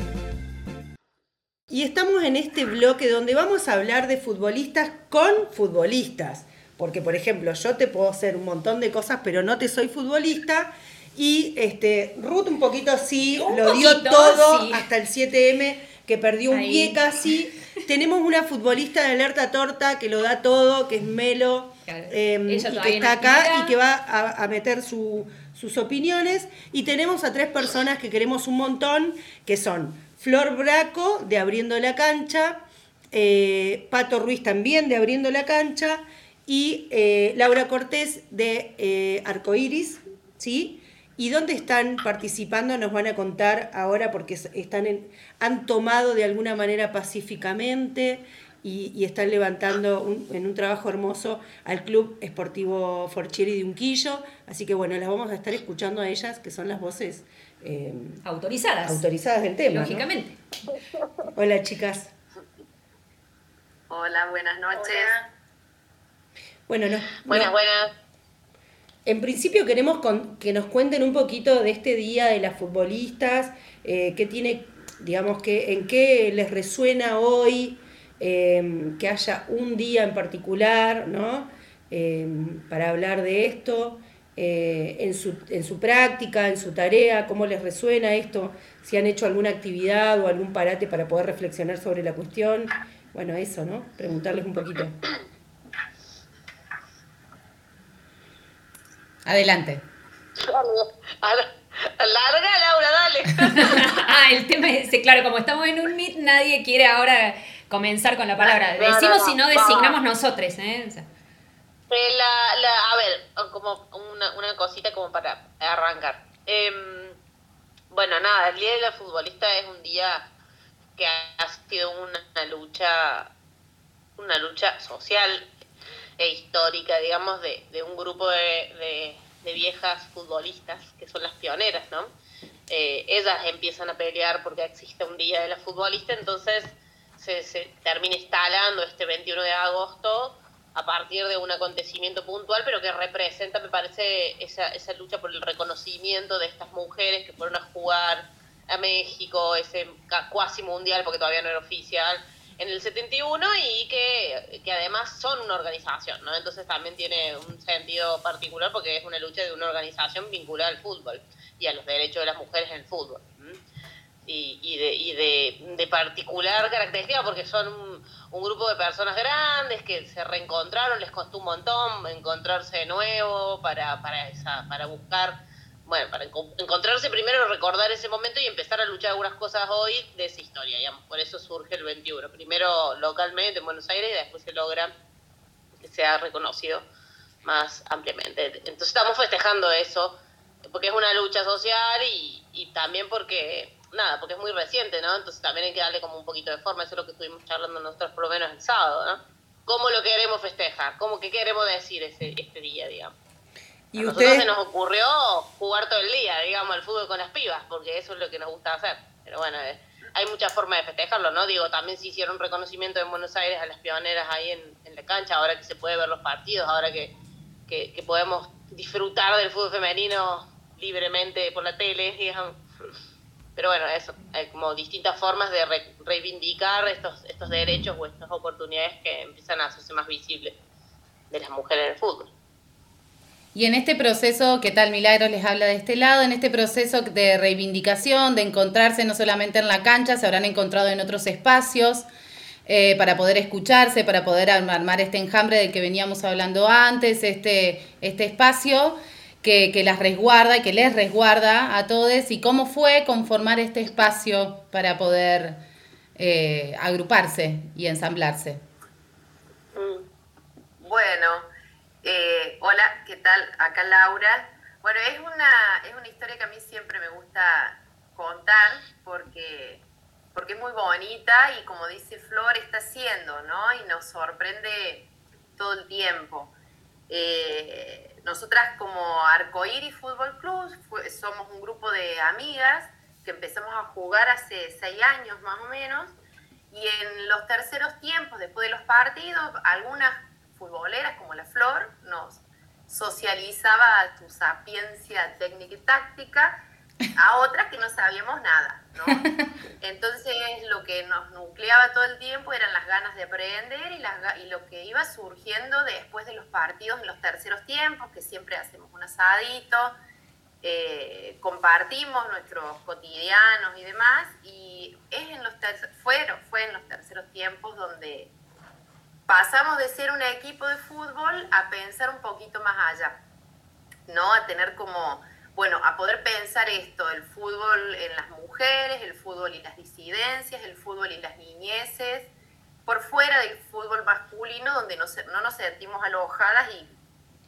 Y estamos en este bloque donde vamos a hablar de futbolistas con futbolistas. Porque, por ejemplo, yo te puedo hacer un montón de cosas, pero no te soy futbolista. Y este, Ruth un poquito así, lo dio todo hasta el 7M, que perdió un pie casi. Tenemos una futbolista de alerta torta que lo da todo, que es Melo, em, y que está acá y que va a, meter sus opiniones. Y tenemos a tres personas que queremos un montón, que son Flor Braco, de Abriendo la Cancha, eh, Pato Ruiz también, de Abriendo la Cancha, y eh, Laura Cortés de eh, Arcoiris, ¿sí? ¿Y dónde están participando? Nos van a contar ahora porque están han tomado de alguna manera pacíficamente y, están levantando en un trabajo hermoso al Club Esportivo Forchieri de Unquillo. Así que bueno, las vamos a estar escuchando a ellas, que son las voces eh, autorizadas. Autorizadas del tema. Lógicamente. Hola chicas. Hola, buenas noches. Bueno, no, buenas, buenas. En principio queremos que nos cuenten un poquito de este día de las futbolistas, eh, qué tiene, digamos, que, en qué les resuena hoy em, que haya un día en particular, ¿no? Em, para hablar de esto, eh, en, su, en su práctica, en su tarea, cómo les resuena esto, si han hecho alguna actividad o algún parate para poder reflexionar sobre la cuestión. Bueno, eso, ¿no? Preguntarles un poquito. Adelante. Larga, Laura, dale. ah, el tema es, claro, como estamos en un meet, nadie quiere ahora comenzar con la palabra. Decimos si no designamos nosotros, ¿eh? eh a ver, como una, cosita como para arrancar. Em, bueno, nada, el Día de la Futbolista es un día que ha sido una lucha, una lucha social e histórica, digamos, de, de un grupo de, de, viejas futbolistas que son las pioneras, ¿no? Eh, ellas empiezan a pelear porque existe un día de la futbolista, entonces se, se termina instalando este 21 de agosto a partir de un acontecimiento puntual, pero que representa, me parece, esa, esa lucha por el reconocimiento de estas mujeres que fueron a jugar a México, ese cuasi mundial, porque todavía no era oficial, en el 71 y que, que, además son una organización, ¿no? Entonces también tiene un sentido particular porque es una lucha de una organización vinculada al fútbol y a los derechos de las mujeres en el fútbol. Y, y, de, y de, de, particular característica porque son un, un, grupo de personas grandes que se reencontraron, les costó un montón encontrarse de nuevo para, para, esa, para buscar bueno, para encontrarse primero, recordar ese momento y empezar a luchar algunas cosas hoy de esa historia, digamos. Por eso surge el 21. Primero localmente en Buenos Aires y después se logra que sea reconocido más ampliamente. Entonces estamos festejando eso, porque es una lucha social y, y también porque, nada, porque es muy reciente, ¿no? Entonces también hay que darle como un poquito de forma, eso es lo que estuvimos charlando nosotros por lo menos el sábado, ¿no? cómo lo queremos festejar, cómo que queremos decir ese, este día, digamos. Y a nosotros usted, se nos ocurrió jugar todo el día, digamos, el fútbol con las pibas, porque eso es lo que nos gusta hacer. Pero bueno, eh, hay muchas formas de festejarlo, ¿no? Digo, también se hicieron reconocimiento en Buenos Aires a las pioneras ahí en, en la cancha, ahora que se puede ver los partidos, ahora que, que, que podemos disfrutar del fútbol femenino libremente por la tele, digamos. Pero bueno, eso, hay como distintas formas de re- reivindicar estos, estos derechos o estas oportunidades que empiezan a hacerse más visibles de las mujeres en el fútbol. Y en este proceso, ¿qué tal Milagros les habla de este lado? En este proceso de reivindicación, de encontrarse no solamente en la cancha, se habrán encontrado en otros espacios eh, para poder escucharse, para poder arm- armar este enjambre del que veníamos hablando antes, este, este espacio que, que las resguarda y que les resguarda a todos. ¿Y cómo fue conformar este espacio para poder eh, agruparse y ensamblarse? Bueno, eh, hola, ¿qué tal? Acá Laura. Bueno, es una, es una historia que a mí siempre me gusta contar porque, porque es muy bonita y como dice Flor, está haciendo, ¿no? Y nos sorprende todo el tiempo. Eh, nosotras como Arcoíris Fútbol Club somos un grupo de amigas que empezamos a jugar hace seis años más o menos y en los terceros tiempos, después de los partidos, algunas futboleras como la Flor nos socializaba su sapiencia técnica y táctica a otras que no sabíamos nada, ¿no? Entonces lo que nos nucleaba todo el tiempo eran las ganas de aprender y, las, y lo que iba surgiendo después de los partidos en los terceros tiempos, que siempre hacemos un asadito, eh, compartimos nuestros cotidianos y demás, y es en los fueron, fue en los terceros tiempos donde pasamos de ser un equipo de fútbol a pensar un poquito más allá, ¿no? A tener como, bueno, a poder pensar esto, el fútbol en las mujeres, el fútbol y las disidencias, el fútbol y las niñeces, por fuera del fútbol masculino, donde no, no nos sentimos alojadas y,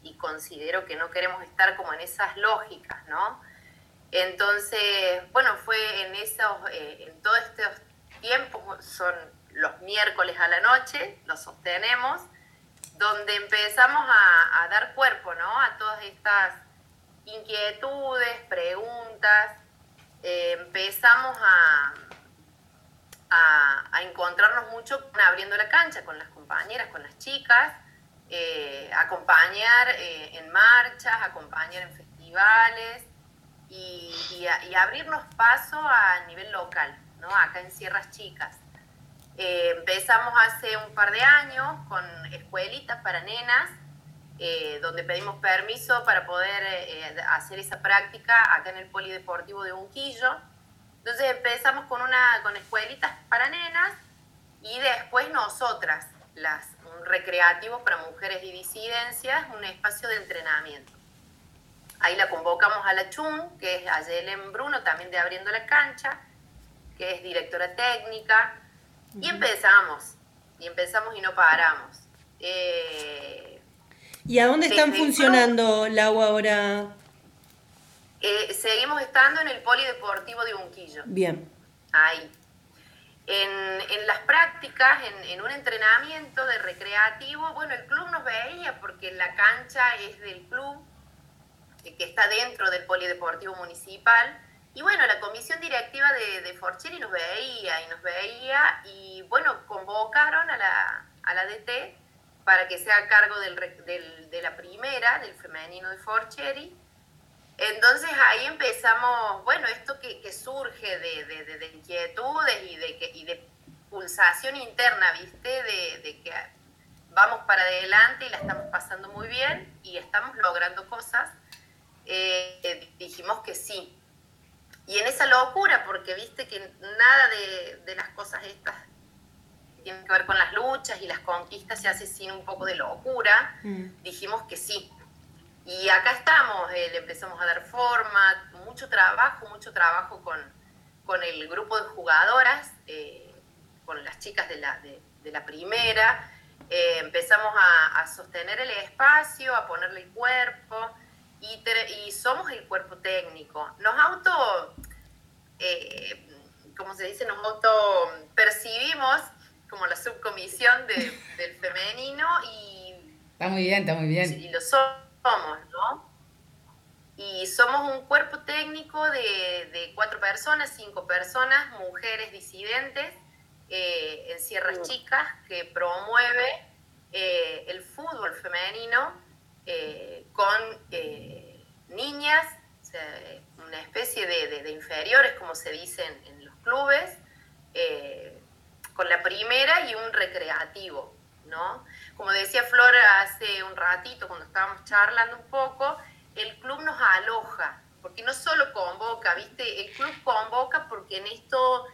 y considero que no queremos estar como en esas lógicas, ¿no? Entonces, bueno, fue en esos, eh, en todos estos tiempos, son los miércoles a la noche, los sostenemos, donde empezamos a, dar cuerpo, ¿no? A todas estas inquietudes, preguntas, eh, empezamos a, a, encontrarnos mucho abriendo la cancha con las compañeras, con las chicas, eh, acompañar eh, en marchas, acompañar en festivales y, y abrirnos paso a nivel local, ¿no? acá en Sierras Chicas. Eh, empezamos hace un par de años con escuelitas para nenas, eh, donde pedimos permiso para poder eh, hacer esa práctica acá en el Polideportivo de Unquillo. Entonces empezamos con, una, con escuelitas para nenas y después nosotras, las, un recreativo para mujeres y disidencias, un espacio de entrenamiento. Ahí la convocamos a la Chun, que es Ayelen Bruno, también de Abriendo la Cancha, que es directora técnica, y empezamos, y empezamos y no paramos. Eh, ¿Y a dónde están funcionando, Lau, ahora? eh, seguimos estando en el Polideportivo de Unquillo. Bien. ahí. En, en las prácticas, en, en un entrenamiento de recreativo, bueno, el club nos veía porque la cancha es del club, eh, que está dentro del Polideportivo Municipal. Y bueno, la comisión directiva de, de Forcheri nos veía y nos veía y bueno, convocaron a la, a la DT para que sea a cargo del, del- de la primera, del femenino de Forcheri. Entonces ahí empezamos, bueno, esto que, surge de, de- de- de inquietudes y de, y de pulsación interna, ¿viste? De, de que vamos para adelante y la estamos pasando muy bien y estamos logrando cosas, eh, dijimos que sí. Y en esa locura, porque viste que nada de, de las cosas estas que tienen que ver con las luchas y las conquistas se hace sin un poco de locura, Mm. dijimos que sí. Y acá estamos, eh, le empezamos a dar forma, mucho trabajo, mucho trabajo con, con el grupo de jugadoras, eh, con las chicas de la, de, de la primera. Eh, empezamos a, a sostener el espacio, a ponerle el cuerpo y, y somos el cuerpo técnico. Nos auto, eh, ¿cómo se dice? Nos auto percibimos como la subcomisión de, del femenino y... Está muy bien, está muy bien. Y lo somos, ¿no? Y somos un cuerpo técnico de, de cuatro personas, cinco personas, mujeres disidentes, eh, en Sierras Chicas, que promueve eh, el fútbol femenino eh, con niñas, una especie de, inferiores, como se dice en, los clubes, con la primera y un recreativo, ¿no? Como decía Flora hace un ratito, cuando estábamos charlando un poco, el club nos aloja, porque no solo convoca, ¿viste? El club convoca porque en esto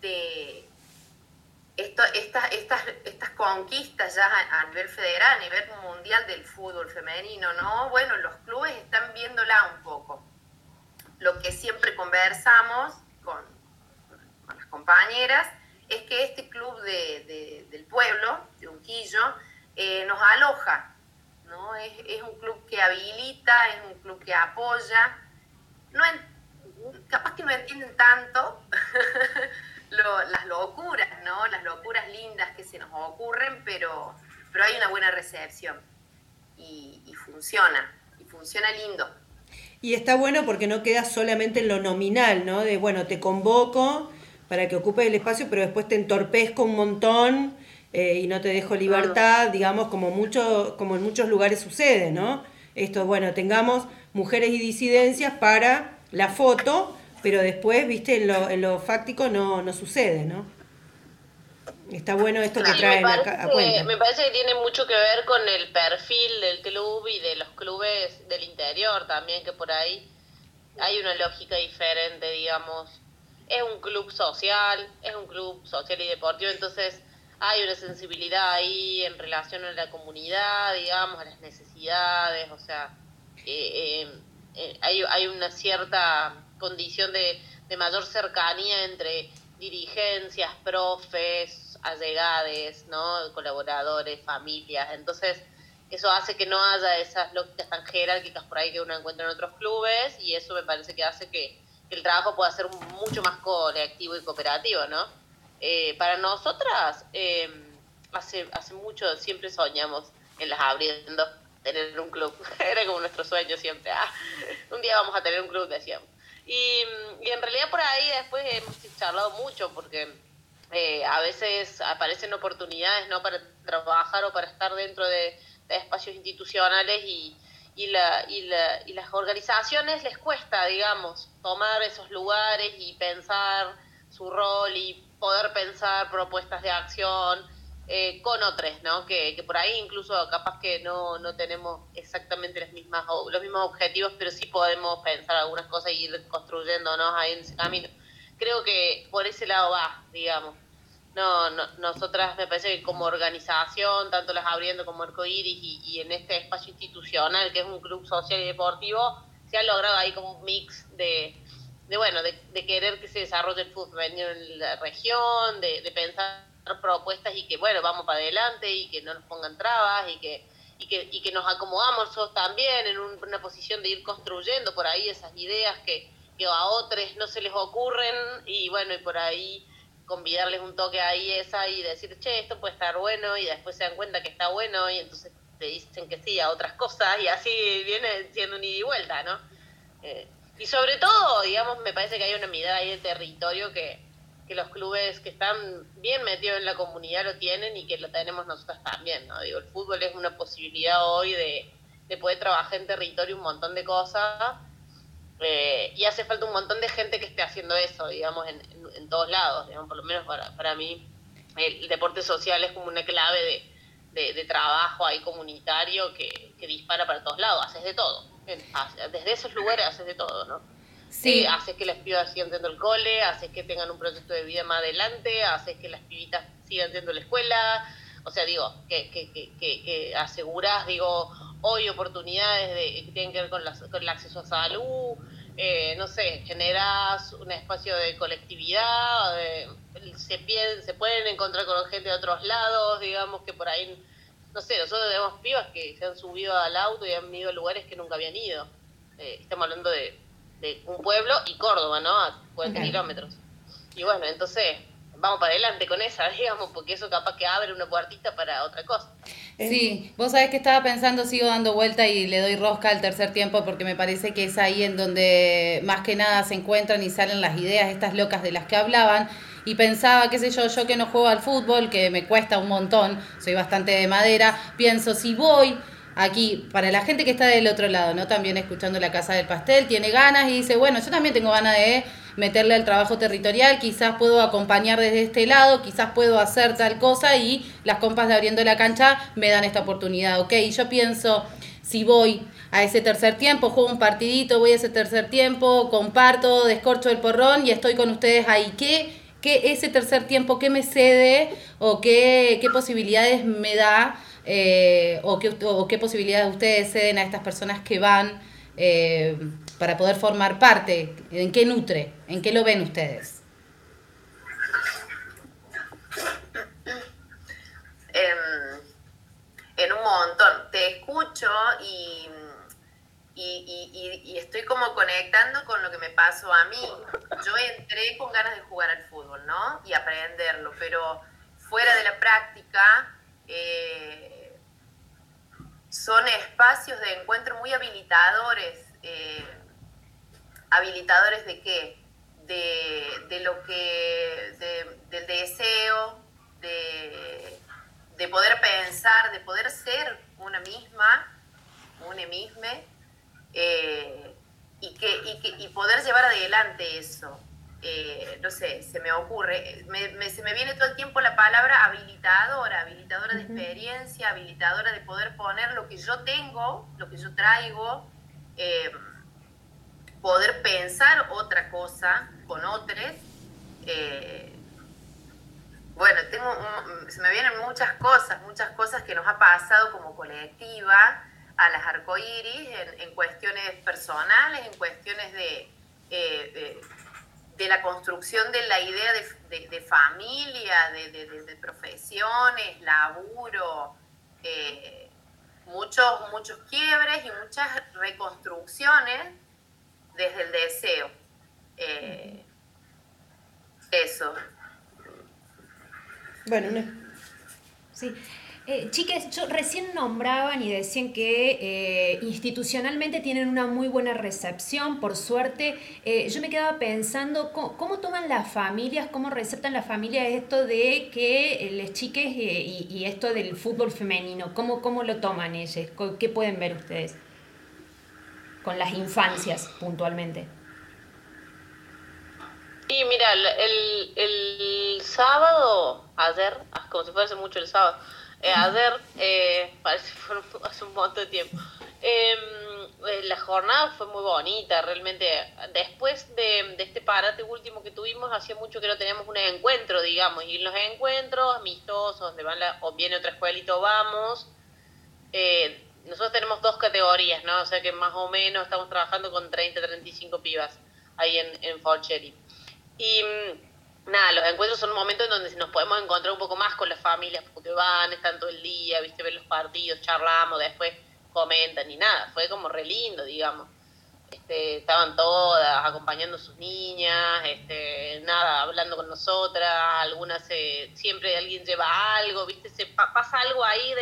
de estas, estas conquistas ya a, nivel federal, a nivel mundial del fútbol femenino, ¿no? Bueno, los clubes están viéndola un poco. Lo que siempre conversamos con, las compañeras es que este club del pueblo, de Unquillo, eh, nos aloja, ¿no? Es, un club que habilita, es un club que apoya. No capaz que no entienden tanto, las locuras, ¿no? Las locuras lindas que se nos ocurren, pero, pero hay una buena recepción y, funciona, y funciona lindo. Y está bueno porque no queda solamente en lo nominal, ¿no? De, bueno, te convoco para que ocupes el espacio, pero después te entorpezco un montón eh, y no te dejo libertad, digamos, como, mucho, como en muchos lugares sucede, ¿no? Esto, bueno, tengamos mujeres y disidencias para la foto, pero después, viste, en lo, en lo fáctico no, no sucede, ¿no? Está bueno esto que traen acá, a cuenta. Me parece que tiene mucho que ver con el perfil del club y de los clubes del interior también, que por ahí hay una lógica diferente, digamos. Es un club social, es un club social y deportivo, entonces hay una sensibilidad ahí en relación a la comunidad, digamos, a las necesidades, o sea, eh, eh, eh hay, hay una cierta condición de, mayor cercanía entre dirigencias, profes, allegades, ¿no? colaboradores, familias. Entonces, eso hace que no haya esas lógicas tan jerárquicas por ahí que uno encuentra en otros clubes y eso me parece que hace que, el trabajo pueda ser mucho más colectivo y cooperativo, ¿no? Eh, para nosotras, eh, hace, hace mucho siempre soñamos en las abriendo tener un club. Era como nuestro sueño siempre. Ah, un día vamos a tener un club, decíamos. Y, en realidad por ahí después hemos charlado mucho porque eh, a veces aparecen oportunidades no para trabajar o para estar dentro de, espacios institucionales y, y, la, y, la, y las organizaciones les cuesta, digamos, tomar esos lugares y pensar su rol y poder pensar propuestas de acción eh, con otros, ¿no? Que, que, por ahí incluso capaz que no, no tenemos exactamente las mismas, los mismos objetivos, pero sí podemos pensar algunas cosas y ir construyéndonos ahí en ese camino. Creo que por ese lado va, digamos. No, no, nosotras me parece que como organización, tanto las abriendo como Arcoiris y, y en este espacio institucional que es un club social y deportivo, se ha logrado ahí como un mix de, de bueno, de, de querer que se desarrolle el fútbol en la región, de, de pensar propuestas y que, bueno, vamos para adelante y que no nos pongan trabas y que, y que, y que nos acomodamos también en una posición de ir construyendo por ahí esas ideas que, que a otros no se les ocurren y bueno, y por ahí convidarles un toque ahí esa y decir, che, esto puede estar bueno y después se dan cuenta que está bueno y entonces te dicen que sí a otras cosas y así viene siendo un ida y vuelta, ¿no? Eh, y sobre todo, digamos, me parece que hay una mirada ahí de territorio que, que los clubes que están bien metidos en la comunidad lo tienen y que lo tenemos nosotros también, ¿no? Digo, el fútbol es una posibilidad hoy de, de poder trabajar en territorio un montón de cosas eh, y hace falta un montón de gente que esté haciendo eso, digamos, en, en, todos lados, digamos, por lo menos para, para mí el, deporte social es como una clave de, de, trabajo ahí comunitario que, que, dispara para todos lados, haces de todo, desde esos lugares haces de todo, ¿no? Sí. Eh, haces que las pibas sigan yendo al cole, haces que tengan un proyecto de vida más adelante, haces que las pibitas sigan yendo a la escuela. O sea, digo, que, que, que, que aseguras, digo, hoy oportunidades de, que tienen que ver con, con el acceso a salud, eh, no sé, generas un espacio de colectividad, se, se pueden encontrar con gente de otros lados, digamos que por ahí, no sé, nosotros tenemos pibas que se han subido al auto y han ido a lugares que nunca habían ido. Eh, estamos hablando de de un pueblo y Córdoba, ¿no? A 40 kilómetros. Y bueno, entonces vamos para adelante con esa, digamos, porque eso capaz que abre una puertita para otra cosa. Sí, vos sabés que estaba pensando, sigo dando vuelta y le doy rosca al tercer tiempo porque me parece que es ahí en donde más que nada se encuentran y salen las ideas estas locas de las que hablaban. Y pensaba, qué sé yo, yo que no juego al fútbol, que me cuesta un montón, soy bastante de madera, pienso, si voy aquí, para la gente que está del otro lado, ¿no? También escuchando la Casa del Pastel, tiene ganas y dice, bueno, yo también tengo ganas de meterle al trabajo territorial, quizás puedo acompañar desde este lado, quizás puedo hacer tal cosa y las compas de abriendo la cancha me dan esta oportunidad, ¿ok? Y yo pienso, si voy a ese tercer tiempo, juego un partidito, voy a ese tercer tiempo, comparto, descorcho el porrón y estoy con ustedes ahí, ¿qué? ¿Qué ese tercer tiempo, qué me cede o qué, qué posibilidades me da eh, o, qué, posibilidades ustedes ceden a estas personas que van eh, para poder formar parte? ¿En qué nutre? ¿En qué lo ven ustedes? Em, en un montón. Te escucho y, y, y, estoy como conectando con lo que me pasó a mí. Yo entré con ganas de jugar al fútbol, ¿no? Y aprenderlo, pero fuera de la práctica, eh, son espacios de encuentro muy habilitadores. Eh, ¿Habilitadores de qué? De, lo que, del deseo, de, de, poder pensar, de poder ser una misma, una misma, eh, y, que, y, que, y poder llevar adelante eso. Eh, no sé, se me ocurre, se me viene todo el tiempo la palabra habilitadora, habilitadora de experiencia, habilitadora de poder poner lo que yo tengo, lo que yo traigo, eh, poder pensar otra cosa con otros. Eh, bueno, tengo se me vienen muchas cosas, muchas cosas que nos ha pasado como colectiva a las arcoíris en, en cuestiones personales, en cuestiones de de la construcción de la idea de, familia, de, profesiones, laburo, eh, muchos, muchos quiebres y muchas reconstrucciones desde el deseo. Eh, eso. Bueno, Sí. Eh, chiques, yo, recién nombraban y decían que eh, institucionalmente tienen una muy buena recepción, por suerte. Eh, yo me quedaba pensando ¿cómo, toman las familias, cómo receptan las familias esto de que les chiques y, esto del fútbol femenino, cómo, cómo lo toman ellos, qué pueden ver ustedes con las infancias puntualmente. Sí, mira, el, el sábado, ayer, ah, como si fuese mucho el sábado, eh, ayer, eh, parece que hace un montón de tiempo. Em, eh, la jornada fue muy bonita, realmente. Después de, este parate último que tuvimos, hacía mucho que no teníamos un encuentro, digamos, y los encuentros amistosos, donde van la, o viene otra escuelita o vamos, eh, nosotros tenemos dos categorías, ¿no? O sea que más o menos estamos trabajando con 30, 35 pibas ahí en, en Y mm, nada, los encuentros son un momento en donde nos podemos encontrar un poco más con las familias, porque van, están todo el día, viste, ven los partidos, charlamos, después comentan y nada, fue como re lindo, digamos. Este, estaban todas acompañando a sus niñas, este, nada, hablando con nosotras, algunas siempre alguien lleva algo, viste, se pasa algo ahí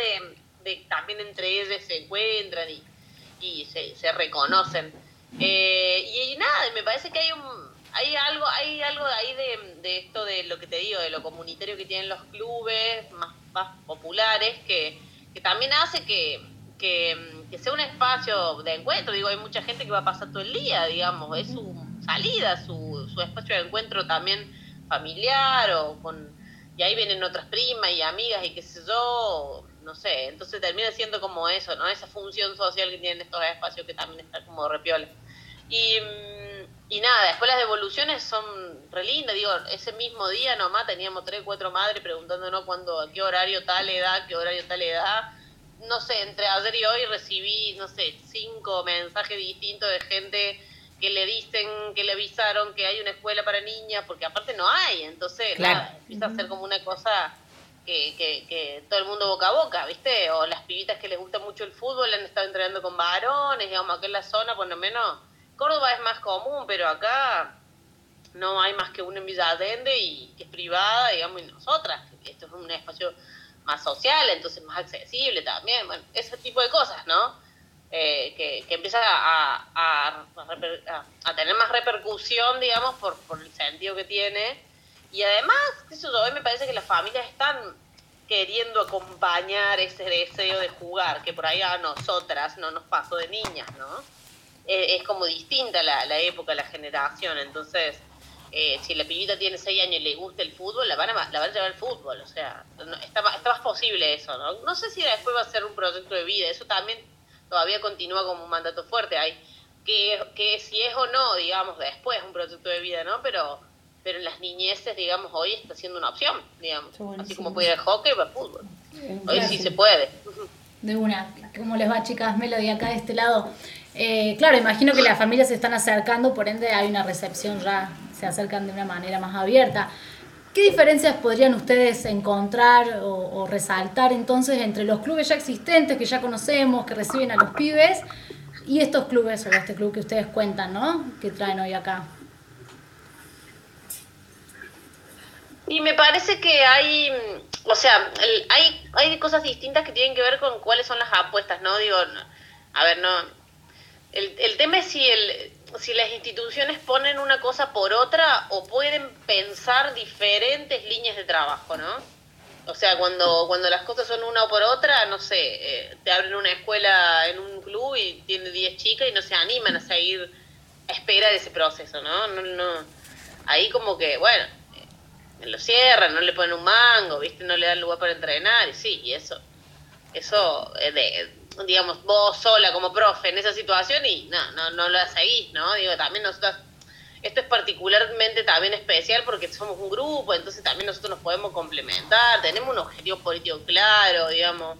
de, también entre ellas se encuentran y, se, se reconocen. Eh, y nada, me parece que hay un, hay algo, hay algo ahí de, esto de lo que te digo, de lo comunitario que tienen los clubes más, más populares, que, también hace que, sea un espacio de encuentro. Digo, hay mucha gente que va a pasar todo el día, digamos, es su salida, su, su espacio de encuentro también familiar o con... Y ahí vienen otras primas y amigas y qué sé yo, no sé, entonces termina siendo como eso, ¿no? Esa función social que tienen estos espacios que también está como repiola. Y y nada, después las devoluciones son re lindas, digo, ese mismo día nomás teníamos tres, cuatro madres preguntándonos cuándo, a qué horario tal edad, qué horario tal edad. No sé, entre ayer y hoy recibí, no sé, cinco mensajes distintos de gente que le dicen, que le avisaron que hay una escuela para niñas, porque aparte no hay, entonces nada, empieza a ser como una cosa que, que, que, todo el mundo boca a boca, ¿viste? O las pibitas que les gusta mucho el fútbol han estado entrenando con varones, digamos, acá en la zona por lo menos Córdoba es más común, pero acá no hay más que una en Villa Allende y que es privada, digamos, y nosotras. Esto es un espacio más social, entonces más accesible también, bueno, ese tipo de cosas, ¿no? Eh, que, que empieza a, tener más repercusión, digamos, por, por el sentido que tiene. Y además, eso hoy me parece que las familias están queriendo acompañar ese deseo de jugar, que por ahí a nosotras no nos pasó de niñas, ¿no? Es como distinta la, la época, la generación, entonces eh, si la pibita tiene 6 años y le gusta el fútbol, la van a, la van a llevar al fútbol, o sea, está, está, más posible eso, ¿no? No sé si después va a ser un proyecto de vida, eso también todavía continúa como un mandato fuerte, hay que, que si es o no, digamos, después un proyecto de vida, ¿no? Pero, pero en las niñeces, digamos, hoy está siendo una opción, digamos, así como puede ir al hockey, va al fútbol, hoy sí se puede. De una, ¿cómo les va chicas? Melody acá de este lado. Eh, claro, imagino que las familias se están acercando, por ende hay una recepción ya se acercan de una manera más abierta. ¿Qué diferencias podrían ustedes encontrar o, resaltar entonces entre los clubes ya existentes que ya conocemos, que reciben a los pibes, y estos clubes o este club que ustedes cuentan, ¿no? Que traen hoy acá. Y me parece que hay, o sea, hay, hay cosas distintas que tienen que ver con cuáles son las apuestas, ¿no? Digo, a ver, no. El, el tema es si el, si las instituciones ponen una cosa por otra o pueden pensar diferentes líneas de trabajo, ¿no? O sea, cuando, cuando las cosas son una o por otra, no sé, eh, te abren una escuela en un club y tiene 10 chicas y no se animan a seguir a espera de ese proceso, ¿no? no, no ahí como que, bueno, eh, lo cierran, no le ponen un mango, ¿viste? No le dan lugar para entrenar y sí, y eso, eso eh, de, digamos, vos sola como profe en esa situación y no, no, no la seguís, ¿no? Digo, también nosotros, esto es particularmente también especial porque somos un grupo, entonces también nosotros nos podemos complementar, tenemos un objetivo político claro, digamos.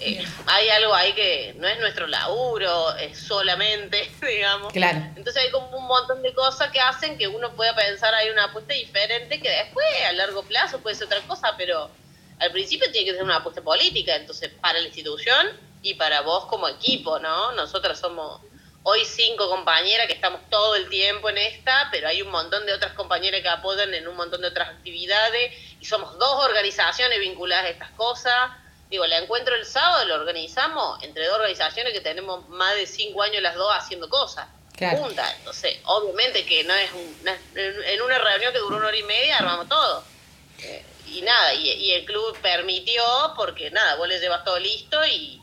Eh, hay algo ahí que no es nuestro laburo, es solamente, digamos. Claro. Entonces hay como un montón de cosas que hacen que uno pueda pensar hay una apuesta diferente que después a largo plazo puede ser otra cosa, pero al principio tiene que ser una apuesta política, entonces para la institución y para vos como equipo, ¿no? Nosotras somos hoy cinco compañeras que estamos todo el tiempo en esta, pero hay un montón de otras compañeras que apoyan en un montón de otras actividades y somos dos organizaciones vinculadas a estas cosas. Digo, el encuentro el sábado lo organizamos entre dos organizaciones que tenemos más de cinco años las dos haciendo cosas. Juntas. Entonces, obviamente que no es una, en una reunión que duró una hora y media, armamos todo. Eh, y nada, y, y, el club permitió, porque nada, vos le llevas todo listo y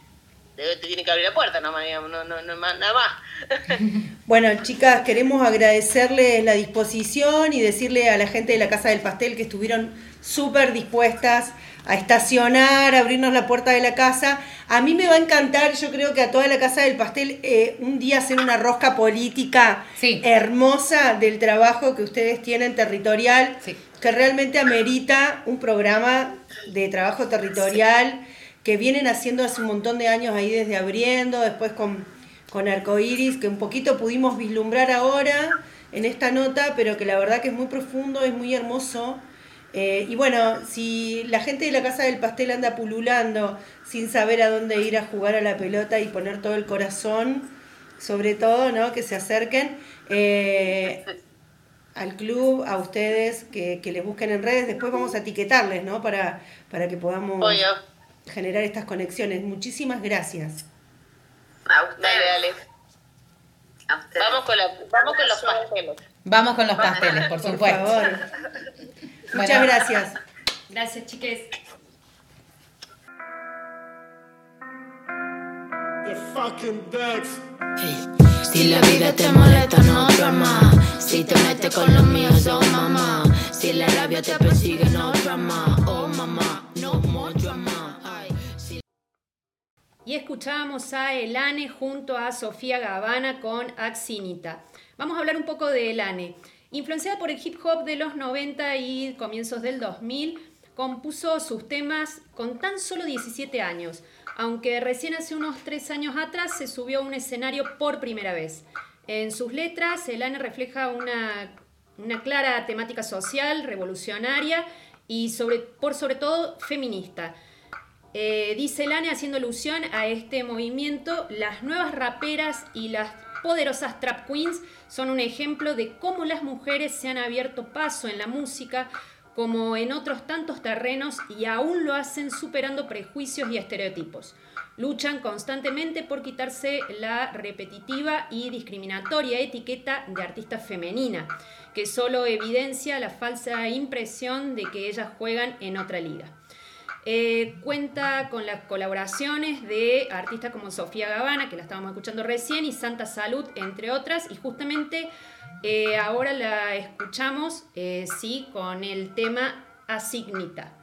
te tiene que abrir la puerta, no, no, no, no nada más. bueno, chicas, queremos agradecerles la disposición y decirle a la gente de la Casa del Pastel que estuvieron súper dispuestas a estacionar, a abrirnos la puerta de la casa. A mí me va a encantar, yo creo que a toda la Casa del Pastel, eh, un día hacer una rosca política hermosa del trabajo que ustedes tienen territorial, que realmente amerita un programa de trabajo territorial que vienen haciendo hace un montón de años ahí desde abriendo, después con, con Arcoiris, que un poquito pudimos vislumbrar ahora en esta nota, pero que la verdad que es muy profundo, es muy hermoso. Eh, y bueno, si la gente de la Casa del Pastel anda pululando sin saber a dónde ir a jugar a la pelota y poner todo el corazón, sobre todo, ¿no? Que se acerquen eh, al club, a ustedes, que, les busquen en redes. Después vamos a etiquetarles, ¿no? Para, para que podamos generar estas conexiones. Muchísimas gracias. A ustedes. Vamos con, la, vamos con los pasteles. Vamos con los pasteles, por supuesto. Por favor. Muchas gracias. Gracias, chiques. Si la vida te molesta, no drama. Si te metes con los míos, oh mamá. Si la rabia te persigue, no drama. Oh mamá, no more drama. Y escuchábamos a Elane junto a Sofía Gavana con Axinita. Vamos a hablar un poco de Elane. Influenciada por el hip hop de los 90 y comienzos del 2000, compuso sus temas con tan solo 17 años, aunque recién hace unos 3 años atrás se subió a un escenario por primera vez. En sus letras, Elane refleja una, una clara temática social, revolucionaria y sobre, por sobre todo feminista eh, dice Lane haciendo alusión a este movimiento, las nuevas raperas y las poderosas trap queens son un ejemplo de cómo las mujeres se han abierto paso en la música como en otros tantos terrenos y aún lo hacen superando prejuicios y estereotipos. Luchan constantemente por quitarse la repetitiva y discriminatoria etiqueta de artista femenina, que solo evidencia la falsa impresión de que ellas juegan en otra liga. Eh, cuenta con las colaboraciones de artistas como Sofía Gavana, que la estábamos escuchando recién, y Santa Salud, entre otras, y justamente eh, ahora la escuchamos, eh, sí, con el tema Asignita.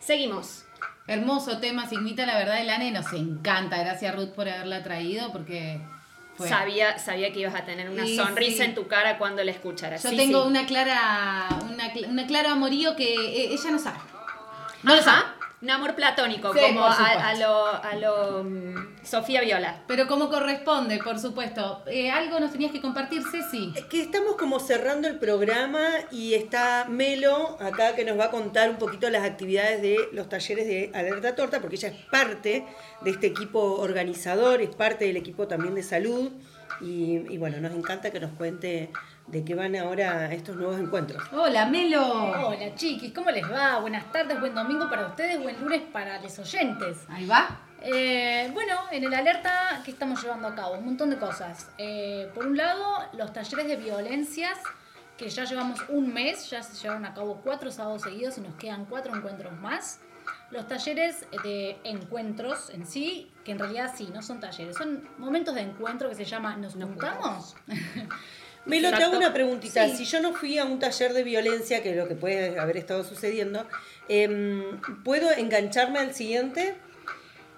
Seguimos. Hermoso tema, Signita, la verdad, el ANE nos encanta. Gracias, Ruth, por haberla traído, porque Sabía, sabía que ibas a tener una Sí, sonrisa sí. en tu cara cuando la escucharas. Yo Sí, tengo una clara, una, una clara amorío que ella no sabe. No lo sabe. Ajá. Un amor platónico, Sí, como a, lo, a lo mm, Sofía Viola. Pero como corresponde, por supuesto. Eh, algo nos tenías que compartir, Ceci. Es que estamos como cerrando el programa y está Melo acá que nos va a contar un poquito las actividades de los talleres de Alerta Torta, porque ella es parte de este equipo organizador, es parte del equipo también de salud. Y, y bueno, nos encanta que nos cuente de qué van ahora estos nuevos encuentros. Hola, Melo. Hola chiquis, ¿cómo les va? Buenas tardes, buen domingo para ustedes, buen lunes para los oyentes. Ahí va. Eh, bueno, en el alerta que estamos llevando a cabo, un montón de cosas. Eh, por un lado, los talleres de violencias, que ya llevamos un mes, ya se llevaron a cabo cuatro sábados seguidos y nos quedan cuatro encuentros más. Los talleres de encuentros en sí, que en realidad sí, no son talleres, son momentos de encuentro que se llama ¿Nos juntamos? Melo, te hago una preguntita. Sí. Si yo no fui a un taller de violencia, que es lo que puede haber estado sucediendo, em, ¿puedo engancharme al siguiente?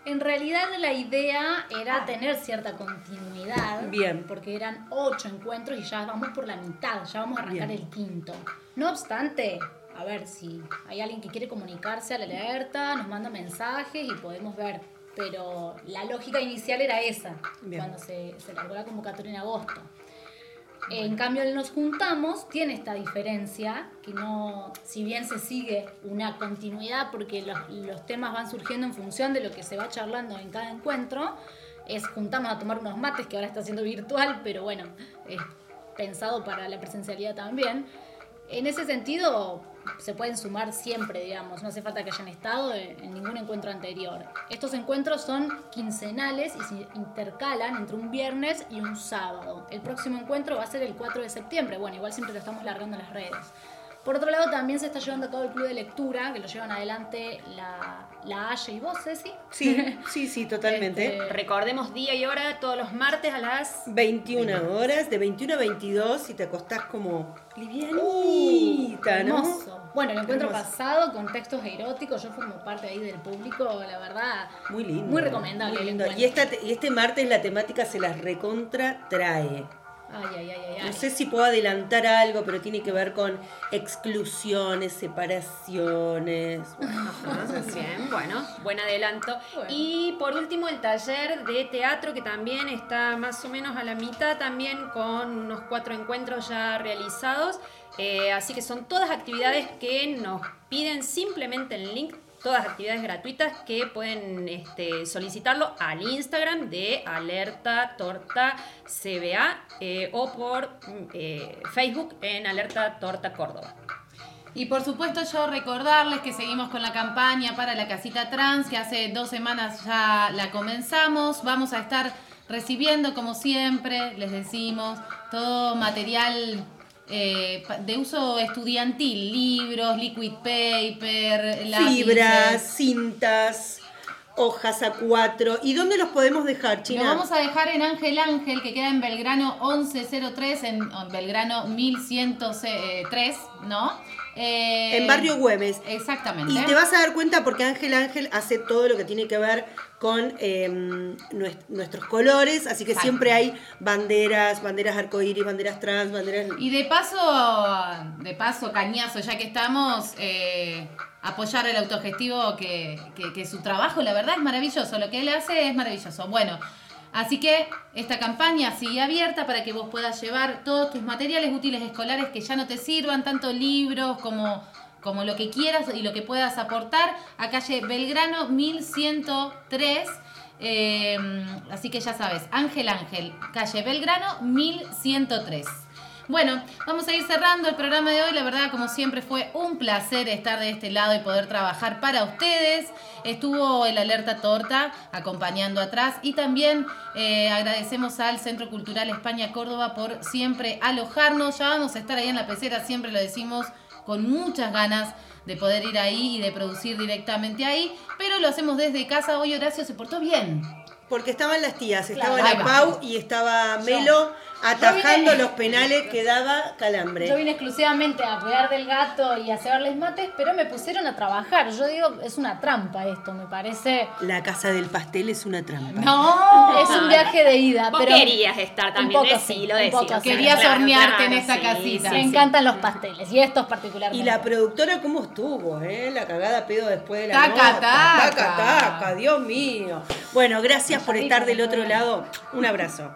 En realidad la idea era tener cierta continuidad. Bien. Porque eran ocho encuentros y ya vamos por la mitad, ya vamos a arrancar Bien. el quinto. No obstante, a ver si hay alguien que quiere comunicarse a la alerta, nos manda mensajes y podemos ver. Pero la lógica inicial era esa, Bien. cuando se, se largó la convocatoria en agosto. En cambio, el nos juntamos tiene esta diferencia, que no, si bien se sigue una continuidad, porque los, los temas van surgiendo en función de lo que se va charlando en cada encuentro, es juntamos a tomar unos mates, que ahora está siendo virtual, pero bueno, es pensado para la presencialidad también. En ese sentido, se pueden sumar siempre, digamos, no hace falta que hayan estado en, ningún encuentro anterior. Estos encuentros son quincenales y se intercalan entre un viernes y un sábado. El próximo encuentro va a ser el 4 de septiembre, bueno, igual siempre lo estamos largando en las redes. Por otro lado, también se está llevando a cabo el club de lectura, que lo llevan adelante la, la y vos, Ceci. Sí, sí, sí, totalmente. Este, Recordemos día y hora todos los martes a las 21 horas, de 21 a 22, y te acostás como livianita, ¿no? Hermoso. Bueno, el encuentro Hermoso. pasado con textos eróticos, yo formo parte ahí del público, la verdad. Muy lindo. Muy recomendable muy lindo. Y, esta, y este martes la temática se las recontra trae. Ay, ay, ay, ay. ay. No sé si puedo adelantar algo, pero tiene que ver con exclusiones, separaciones. Bien, bueno, buen adelanto. Bueno. Y por último el taller de teatro que también está más o menos a la mitad, también con unos cuatro encuentros ya realizados. Eh, así que son todas actividades que nos piden simplemente el link, todas actividades gratuitas que pueden este, solicitarlo al Instagram de Alerta Torta CBA eh, o por eh, Facebook en Alerta Torta Córdoba. Y por supuesto yo recordarles que seguimos con la campaña para la casita trans, que hace dos semanas ya la comenzamos. Vamos a estar recibiendo, como siempre, les decimos, todo material eh, de uso estudiantil, libros, liquid paper, lápices. Fibras, cintas, hojas a cuatro. ¿Y dónde los podemos dejar, China? Lo vamos a dejar en Ángel Ángel, que queda en Belgrano 1103, en, en Belgrano 1103, ¿no? Eh, En Barrio Güemes. Exactamente. Y te vas a dar cuenta porque Ángel Ángel hace todo lo que tiene que ver con eh, nues- nuestros colores, así que Exacto. siempre hay banderas, banderas arcoíris, banderas trans, banderas... Y de paso, de paso, cañazo, ya que estamos, eh, apoyar el autogestivo, que, que, que su trabajo, la verdad, es maravilloso. Lo que él hace es maravilloso. Bueno, así que esta campaña sigue abierta para que vos puedas llevar todos tus materiales útiles escolares que ya no te sirvan, tanto libros como, como lo que quieras y lo que puedas aportar, a calle Belgrano 1103. Eh, así que ya sabes, Ángel Ángel, calle Belgrano 1103. Bueno, vamos a ir cerrando el programa de hoy. La verdad, como siempre, fue un placer estar de este lado y poder trabajar para ustedes. Estuvo el Alerta Torta acompañando atrás y también eh, agradecemos al Centro Cultural España Córdoba por siempre alojarnos. Ya vamos a estar ahí en la pecera, siempre lo decimos con muchas ganas de poder ir ahí y de producir directamente ahí, pero lo hacemos desde casa. Hoy Horacio se portó bien. Porque estaban las tías, Claro. estaba Ahí la. Pau y estaba Melo atajando vine- los penales que daba Yo Calambre. vine exclusivamente a cuidar del gato y a cebarles mates, pero me pusieron a trabajar. Yo digo, es una trampa esto, me parece. La casa del pastel es una trampa. No, Es un viaje de ida, Vos pero querías estar también, poco un poco sí. Querías Claro, hornearte en sí, casita. sí, me sí. encantan los pasteles y estos particularmente. Y la productora, ¿cómo estuvo? Eh? La cagada pedo después de la Taca, nota. taca. taca, taca, Dios mío. Bueno, gracias por estar del otro lado. Un abrazo.